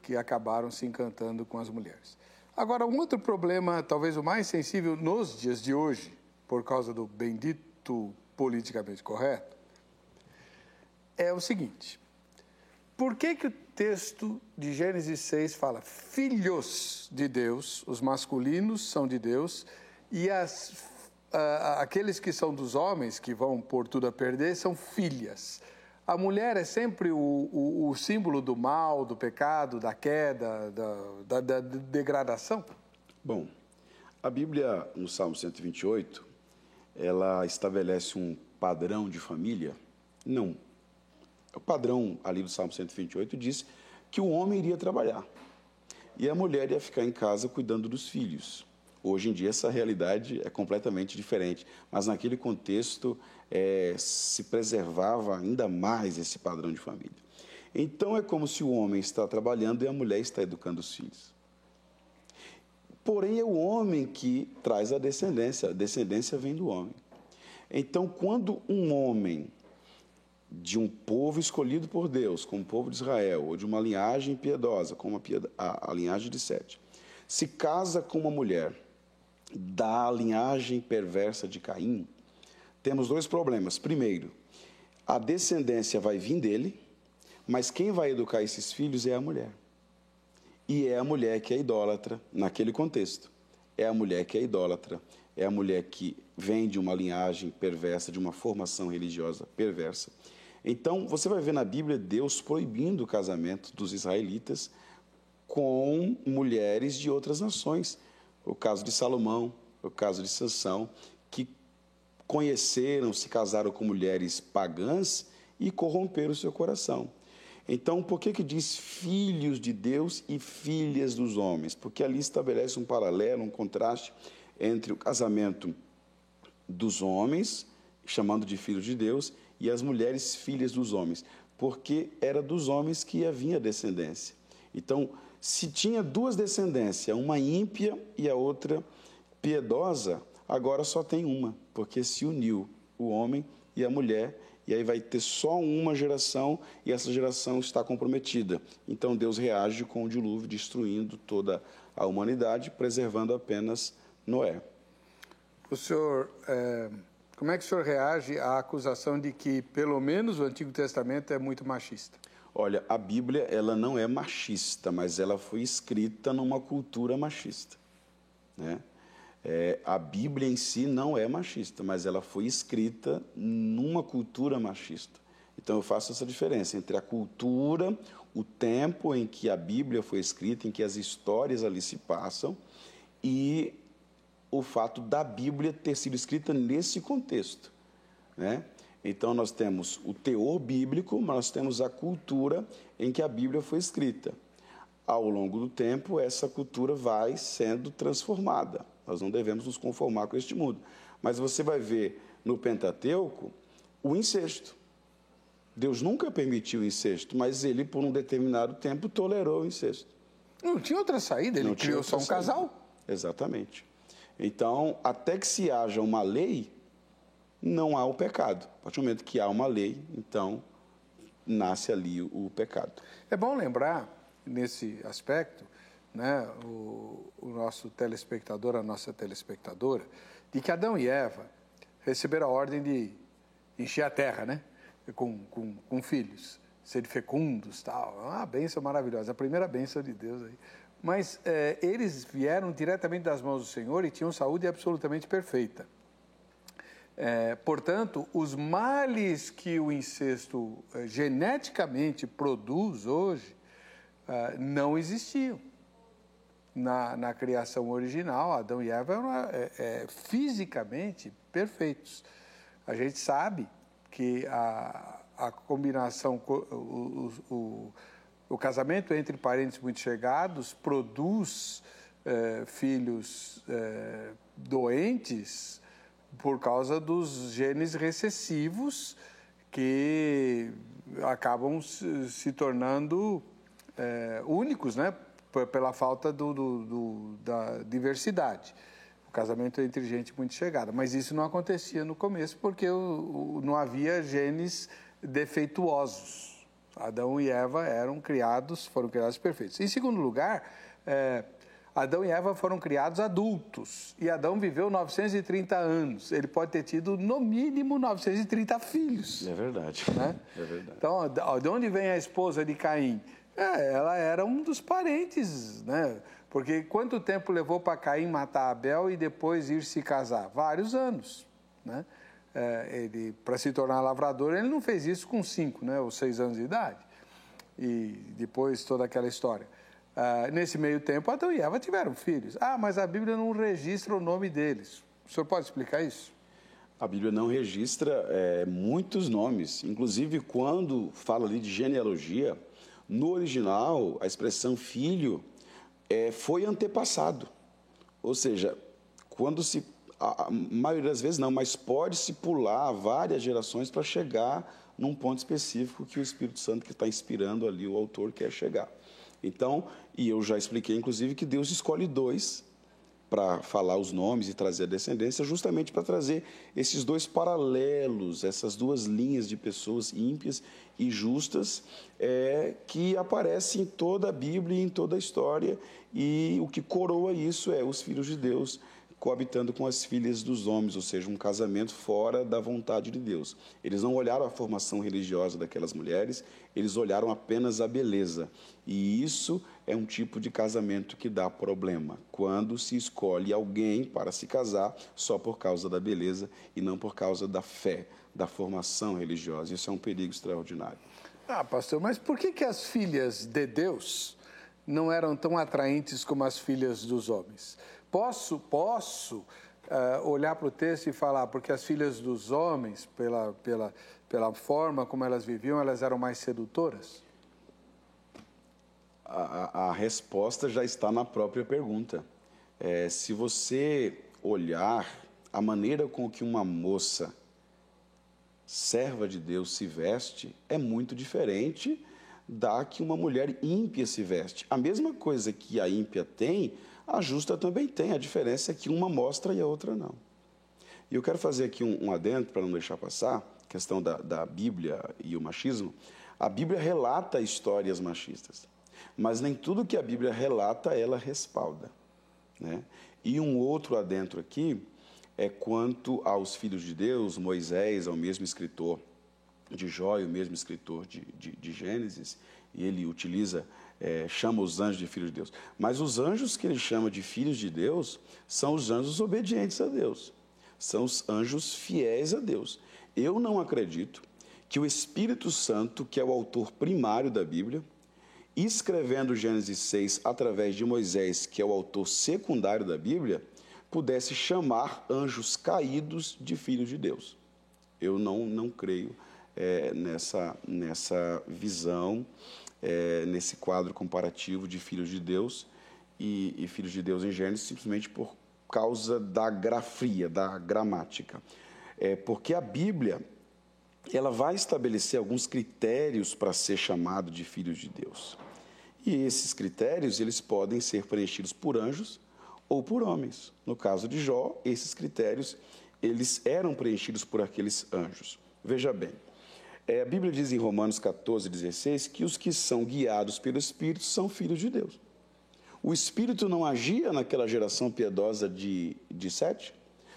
que acabaram se encantando com as mulheres. Agora, um outro problema, talvez o mais sensível nos dias de hoje, por causa do bendito politicamente correto, é o seguinte: por que, que o texto de Gênesis 6 fala filhos de Deus, os masculinos são de Deus, e as, uh, aqueles que são dos homens, que vão por tudo a perder, são filhas? A mulher é sempre o, o, o símbolo do mal, do pecado, da queda, da, da, da degradação? Bom, a Bíblia, no Salmo 128, ela estabelece um padrão de família? Não. O padrão ali do Salmo 128 diz que o homem iria trabalhar e a mulher ia ficar em casa cuidando dos filhos. Hoje em dia, essa realidade é completamente diferente, mas naquele contexto é, se preservava ainda mais esse padrão de família. Então, é como se o homem está trabalhando e a mulher está educando os filhos. Porém, é o homem que traz a descendência, a descendência vem do homem. Então, quando um homem de um povo escolhido por Deus, como o povo de Israel, ou de uma linhagem piedosa, como a, a, a linhagem de Sete, se casa com uma mulher da linhagem perversa de Caim, temos dois problemas. Primeiro, a descendência vai vir dele, mas quem vai educar esses filhos é a mulher. E é a mulher que é idólatra naquele contexto. É a mulher que é idólatra, é a mulher que vem de uma linhagem perversa, de uma formação religiosa perversa. Então, você vai ver na Bíblia Deus proibindo o casamento dos israelitas com mulheres de outras nações. O caso de Salomão, o caso de Sansão, que conheceram, se casaram com mulheres pagãs e corromperam o seu coração. Então, por que, que diz filhos de Deus e filhas dos homens? Porque ali estabelece um paralelo, um contraste entre o casamento dos homens, chamando de filhos de Deus, e as mulheres filhas dos homens, porque era dos homens que havia descendência. Então, se tinha duas descendências, uma ímpia e a outra piedosa, agora só tem uma, porque se uniu o homem e a mulher e aí vai ter só uma geração e essa geração está comprometida. Então Deus reage com o dilúvio, destruindo toda a humanidade, preservando apenas Noé. O senhor, é, como é que o senhor reage à acusação de que, pelo menos, o Antigo Testamento é muito machista? Olha, a Bíblia ela não é machista, mas ela foi escrita numa cultura machista, né? É, a Bíblia em si não é machista, mas ela foi escrita numa cultura machista. Então eu faço essa diferença entre a cultura, o tempo em que a Bíblia foi escrita, em que as histórias ali se passam, e o fato da Bíblia ter sido escrita nesse contexto. Né? Então nós temos o teor bíblico, mas nós temos a cultura em que a Bíblia foi escrita. Ao longo do tempo, essa cultura vai sendo transformada. Nós não devemos nos conformar com este mundo. Mas você vai ver no Pentateuco o incesto. Deus nunca permitiu o incesto, mas ele, por um determinado tempo, tolerou o incesto. Não tinha outra saída, ele não criou só um saída. casal. Exatamente. Então, até que se haja uma lei, não há o pecado. A partir do momento que há uma lei, então nasce ali o pecado. É bom lembrar, nesse aspecto, né, o, o nosso telespectador, a nossa telespectadora, de que Adão e Eva receberam a ordem de encher a terra, né? Com, com, com filhos, serem fecundos, tal. É uma bênção maravilhosa, a primeira bênção de Deus aí. Mas é, eles vieram diretamente das mãos do Senhor e tinham saúde absolutamente perfeita. É, portanto, os males que o incesto é, geneticamente produz hoje é, não existiam na, na criação original, Adão e Eva eram é, é, fisicamente perfeitos. A gente sabe que a, a combinação, o, o, o, casamento entre parentes muito chegados produz é, filhos doentes por causa dos genes recessivos que acabam se, se tornando é, únicos, né? pela falta do, do, do, da diversidade. O casamento entre gente muito chegada. Mas isso não acontecia no começo porque o, o, não havia genes defeituosos. Adão e Eva eram criados, foram criados perfeitos. Em segundo lugar, é, Adão e Eva foram criados adultos e Adão viveu 930 anos. Ele pode ter tido, no mínimo, 930 filhos. É verdade. Né? É verdade. Então, de onde vem a esposa de Caim? É, ela era um dos parentes, né? Porque quanto tempo levou para Caim matar Abel e depois ir se casar? Vários anos, né? É, ele, para se tornar lavrador, ele não fez isso com cinco, né? Ou seis anos de idade. E depois toda aquela história. Ah, nesse meio tempo, Adão e Eva tiveram filhos. Ah, mas a Bíblia não registra o nome deles. O senhor pode explicar isso? A Bíblia não registra é, muitos nomes. Inclusive, quando fala ali de genealogia, no original, a expressão filho é, foi antepassado. Ou seja, quando se. A, a maioria das vezes não, mas pode-se pular várias gerações para chegar num ponto específico que o Espírito Santo que está inspirando ali o autor quer chegar. Então, e eu já expliquei, inclusive, que Deus escolhe dois para falar os nomes e trazer a descendência, justamente para trazer esses dois paralelos, essas duas linhas de pessoas ímpias e justas é, que aparecem em toda a Bíblia e em toda a história, e o que coroa isso é os filhos de Deus coabitando com as filhas dos homens, ou seja, um casamento fora da vontade de Deus. Eles não olharam a formação religiosa daquelas mulheres, eles olharam apenas a beleza. E isso é um tipo de casamento que dá problema, quando se escolhe alguém para se casar só por causa da beleza e não por causa da fé, da formação religiosa. Isso é um perigo extraordinário. Ah, pastor, mas por que, que as filhas de Deus não eram tão atraentes como as filhas dos homens? Posso, posso uh, olhar para o texto e falar, porque as filhas dos homens, pela, pela, pela forma como elas viviam, elas eram mais sedutoras? A, a resposta já está na própria pergunta. É, se você olhar a maneira com que uma moça serva de Deus se veste é muito diferente da que uma mulher ímpia se veste. A mesma coisa que a ímpia tem, a justa também tem. A diferença é que uma mostra e a outra não. E eu quero fazer aqui um, um adendo para não deixar passar, questão da, da Bíblia e o machismo. A Bíblia relata histórias machistas, mas nem tudo que a Bíblia relata ela respalda. Né? E um outro adentro aqui é quanto aos filhos de Deus, Moisés é o mesmo escritor de Jó, o mesmo escritor de, de, de Gênesis, e ele utiliza, é, chama os anjos de filhos de Deus. Mas os anjos que ele chama de filhos de Deus são os anjos obedientes a Deus, são os anjos fiéis a Deus. Eu não acredito que o Espírito Santo, que é o autor primário da Bíblia, escrevendo Gênesis 6 através de Moisés, que é o autor secundário da Bíblia, pudesse chamar anjos caídos de filhos de Deus. Eu não, não creio é, nessa, nessa visão, é, nesse quadro comparativo de filhos de Deus e, e filhos de Deus em Gênesis, simplesmente por causa da grafia, da gramática. É, porque a Bíblia ela vai estabelecer alguns critérios para ser chamado de filhos de Deus. E esses critérios eles podem ser preenchidos por anjos ou por homens. No caso de Jó, esses critérios eles eram preenchidos por aqueles anjos. Veja bem, é, a Bíblia diz em Romanos 14, 16 que os que são guiados pelo Espírito são filhos de Deus. O Espírito não agia naquela geração piedosa de, de Sete?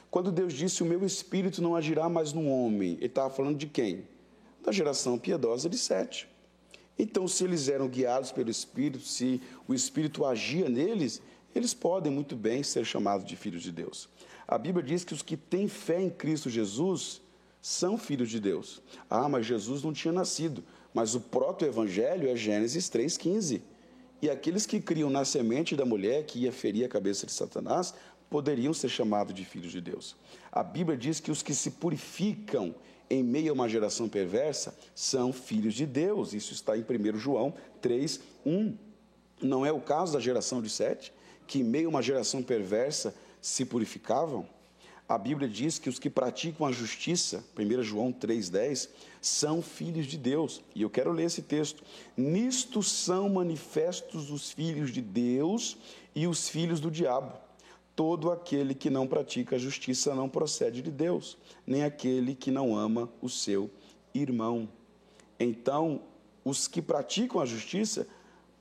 Quando Deus disse: O meu Espírito não agirá mais no homem, ele estava falando de quem? Da geração piedosa de Sete. Então, se eles eram guiados pelo Espírito, se o Espírito agia neles, eles podem muito bem ser chamados de filhos de Deus. A Bíblia diz que os que têm fé em Cristo Jesus são filhos de Deus. Ah, mas Jesus não tinha nascido. Mas o proto-evangelho é Gênesis 3,15. E aqueles que criam na semente da mulher que ia ferir a cabeça de Satanás poderiam ser chamados de filhos de Deus. A Bíblia diz que os que se purificam em meio a uma geração perversa são filhos de Deus. Isso está em 1 João 3, 1. Não é o caso da geração de Sete? que, em meio a uma geração perversa, se purificavam? A Bíblia diz que os que praticam a justiça, 1 João 3,10, são filhos de Deus. E eu quero ler esse texto. Nisto são manifestos os filhos de Deus e os filhos do diabo. Todo aquele que não pratica a justiça não procede de Deus, nem aquele que não ama o seu irmão. Então, os que praticam a justiça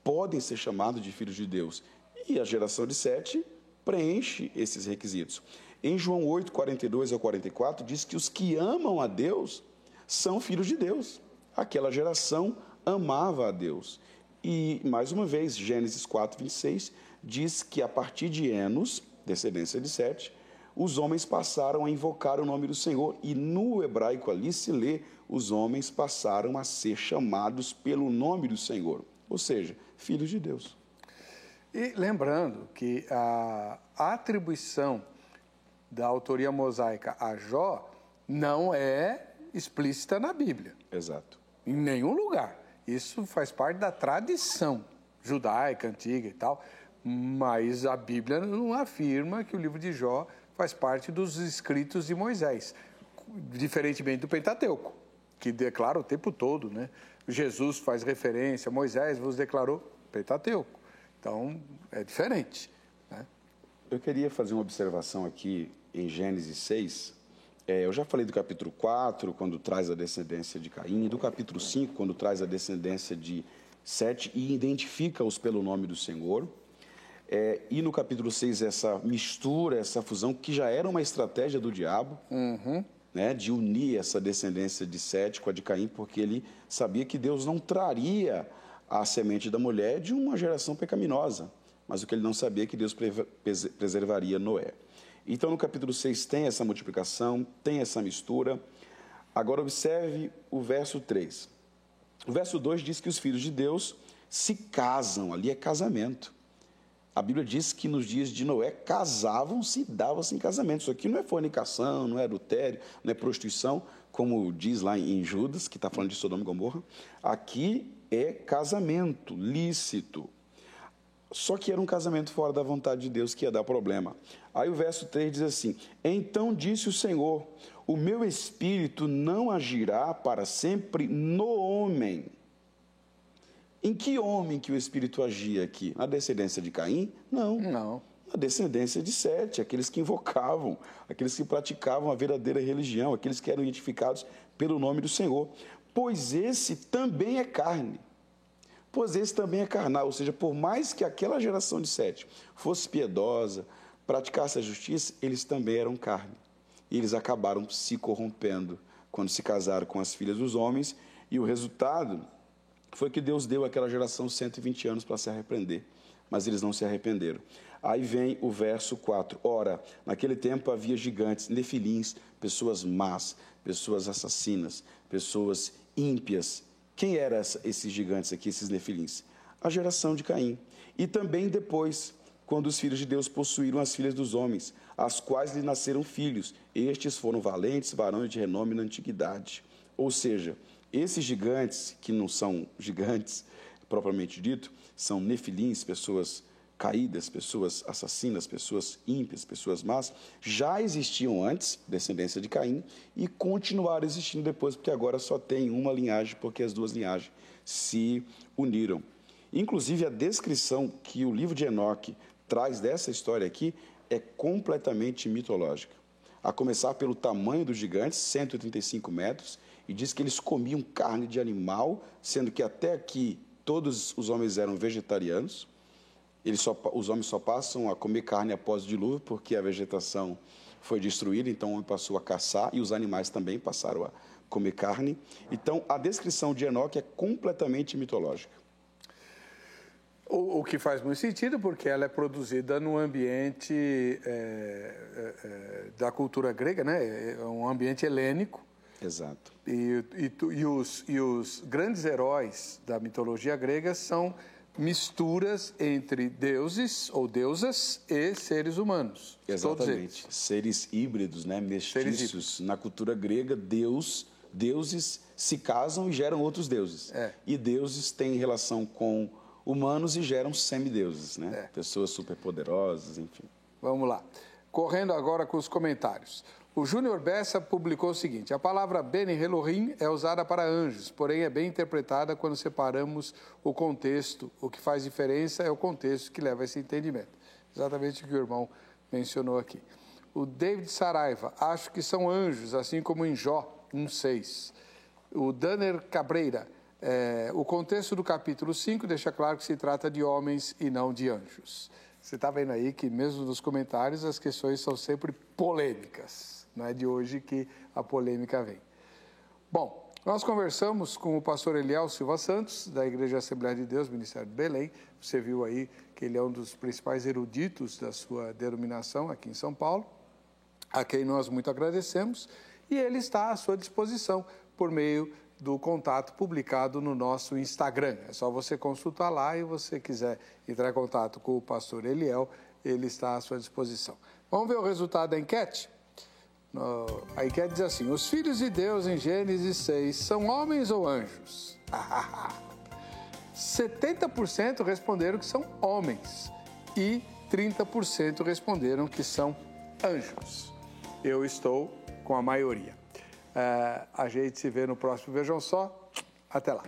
podem ser chamados de filhos de Deus. E a geração de Sete preenche esses requisitos. Em João 8, 42 ao 44, diz que os que amam a Deus são filhos de Deus. Aquela geração amava a Deus. E, mais uma vez, Gênesis 4, 26, diz que a partir de Enos, descendência de Sete, os homens passaram a invocar o nome do Senhor. E no hebraico ali se lê: os homens passaram a ser chamados pelo nome do Senhor. Ou seja, filhos de Deus. E lembrando que a atribuição da autoria mosaica a Jó não é explícita na Bíblia. Exato. Em nenhum lugar. Isso faz parte da tradição judaica, antiga e tal, mas a Bíblia não afirma que o livro de Jó faz parte dos escritos de Moisés, diferentemente do Pentateuco, que declara o tempo todo, né? Jesus faz referência, Moisés vos declarou Pentateuco. Então, é diferente. Né? Eu queria fazer uma observação aqui em Gênesis 6. É, eu já falei do capítulo 4, quando traz a descendência de Caim, do capítulo 5, quando traz a descendência de Sete e identifica-os pelo nome do Senhor. É, e no capítulo 6, essa mistura, essa fusão, que já era uma estratégia do diabo, uhum. né, de unir essa descendência de Sete com a de Caim, porque ele sabia que Deus não traria a semente da mulher de uma geração pecaminosa. Mas o que ele não sabia é que Deus preservaria Noé. Então, no capítulo 6 tem essa multiplicação, tem essa mistura. Agora observe o verso 3. O verso 2 diz que os filhos de Deus se casam, ali é casamento. A Bíblia diz que nos dias de Noé casavam-se e davam-se em casamento. Isso aqui não é fornicação, não é adultério, não é prostituição, como diz lá em Judas, que está falando de Sodoma e Gomorra. Aqui é casamento lícito. Só que era um casamento fora da vontade de Deus que ia dar problema. Aí o verso 3 diz assim: Então disse o Senhor: O meu espírito não agirá para sempre no homem em que homem que o Espírito agia aqui? Na descendência de Caim? Não. Não. Na descendência de Sete, aqueles que invocavam, aqueles que praticavam a verdadeira religião, aqueles que eram identificados pelo nome do Senhor. Pois esse também é carne. Pois esse também é carnal, ou seja, por mais que aquela geração de Sete fosse piedosa, praticasse a justiça, eles também eram carne. E eles acabaram se corrompendo quando se casaram com as filhas dos homens, e o resultado foi que Deus deu àquela geração 120 anos para se arrepender, mas eles não se arrependeram. Aí vem o verso 4. Ora, naquele tempo havia gigantes, nefilins, pessoas más, pessoas assassinas, pessoas ímpias. Quem eram esses gigantes aqui, esses nefilins? A geração de Caim. E também depois, quando os filhos de Deus possuíram as filhas dos homens, as quais lhe nasceram filhos. Estes foram valentes, varões de renome na antiguidade. Ou seja, esses gigantes, que não são gigantes (laughs) propriamente dito, são nefilins, pessoas caídas, pessoas assassinas, pessoas ímpias, pessoas más, já existiam antes, descendência de Caim, e continuaram existindo depois, porque agora só tem uma linhagem, porque as duas linhagens se uniram. Inclusive, a descrição que o livro de Enoque traz dessa história aqui é completamente mitológica. A começar pelo tamanho dos gigantes, 135 metros, e diz que eles comiam carne de animal, sendo que até aqui todos os homens eram vegetarianos. Eles só, os homens só passam a comer carne após o dilúvio, porque a vegetação foi destruída, então o homem passou a caçar e os animais também passaram a comer carne. Então a descrição de Enoque é completamente mitológica. O, o, que faz muito sentido, porque ela é produzida no ambiente é, é, é da cultura grega, né? É um ambiente helênico, Exato. E, e, e, os, e os grandes heróis da mitologia grega são misturas entre deuses ou deusas e seres humanos. Exatamente. Seres híbridos, né? mestiços. Na cultura grega, Deus, deuses se casam e geram outros deuses. É. E deuses têm relação com humanos e geram semideuses, né? É. Pessoas superpoderosas, enfim. Vamos lá. Correndo agora com os comentários. O Júnior Bessa publicou o seguinte: a palavra Ben Elohim é usada para anjos, porém é bem interpretada quando separamos o contexto. O que faz diferença é o contexto que leva a esse entendimento. Exatamente o que o irmão mencionou aqui. O David Saraiva, acho que são anjos, assim como em Jó 1,6. O Danner Cabreira, é, o contexto do capítulo 5 deixa claro que se trata de homens e não de anjos. Você está vendo aí que, mesmo nos comentários, as questões são sempre polêmicas. Não é de hoje que a polêmica vem. Bom, nós conversamos com o pastor Eliel Silva Santos, da Igreja Assembleia de Deus, Ministério de Belém. Você viu aí que ele é um dos principais eruditos da sua denominação aqui em São Paulo, a quem nós muito agradecemos, e ele está à sua disposição por meio do contato publicado no nosso Instagram. É só você consultar lá e você quiser entrar em contato com o pastor Eliel, ele está à sua disposição. Vamos ver o resultado da enquete? No, a enquete diz assim: os filhos de Deus em Gênesis 6 são homens ou anjos? (laughs) 70% responderam que são homens e 30% responderam que são anjos. Eu estou com a maioria. Uh, a gente se vê no próximo Vejam Só. Até lá.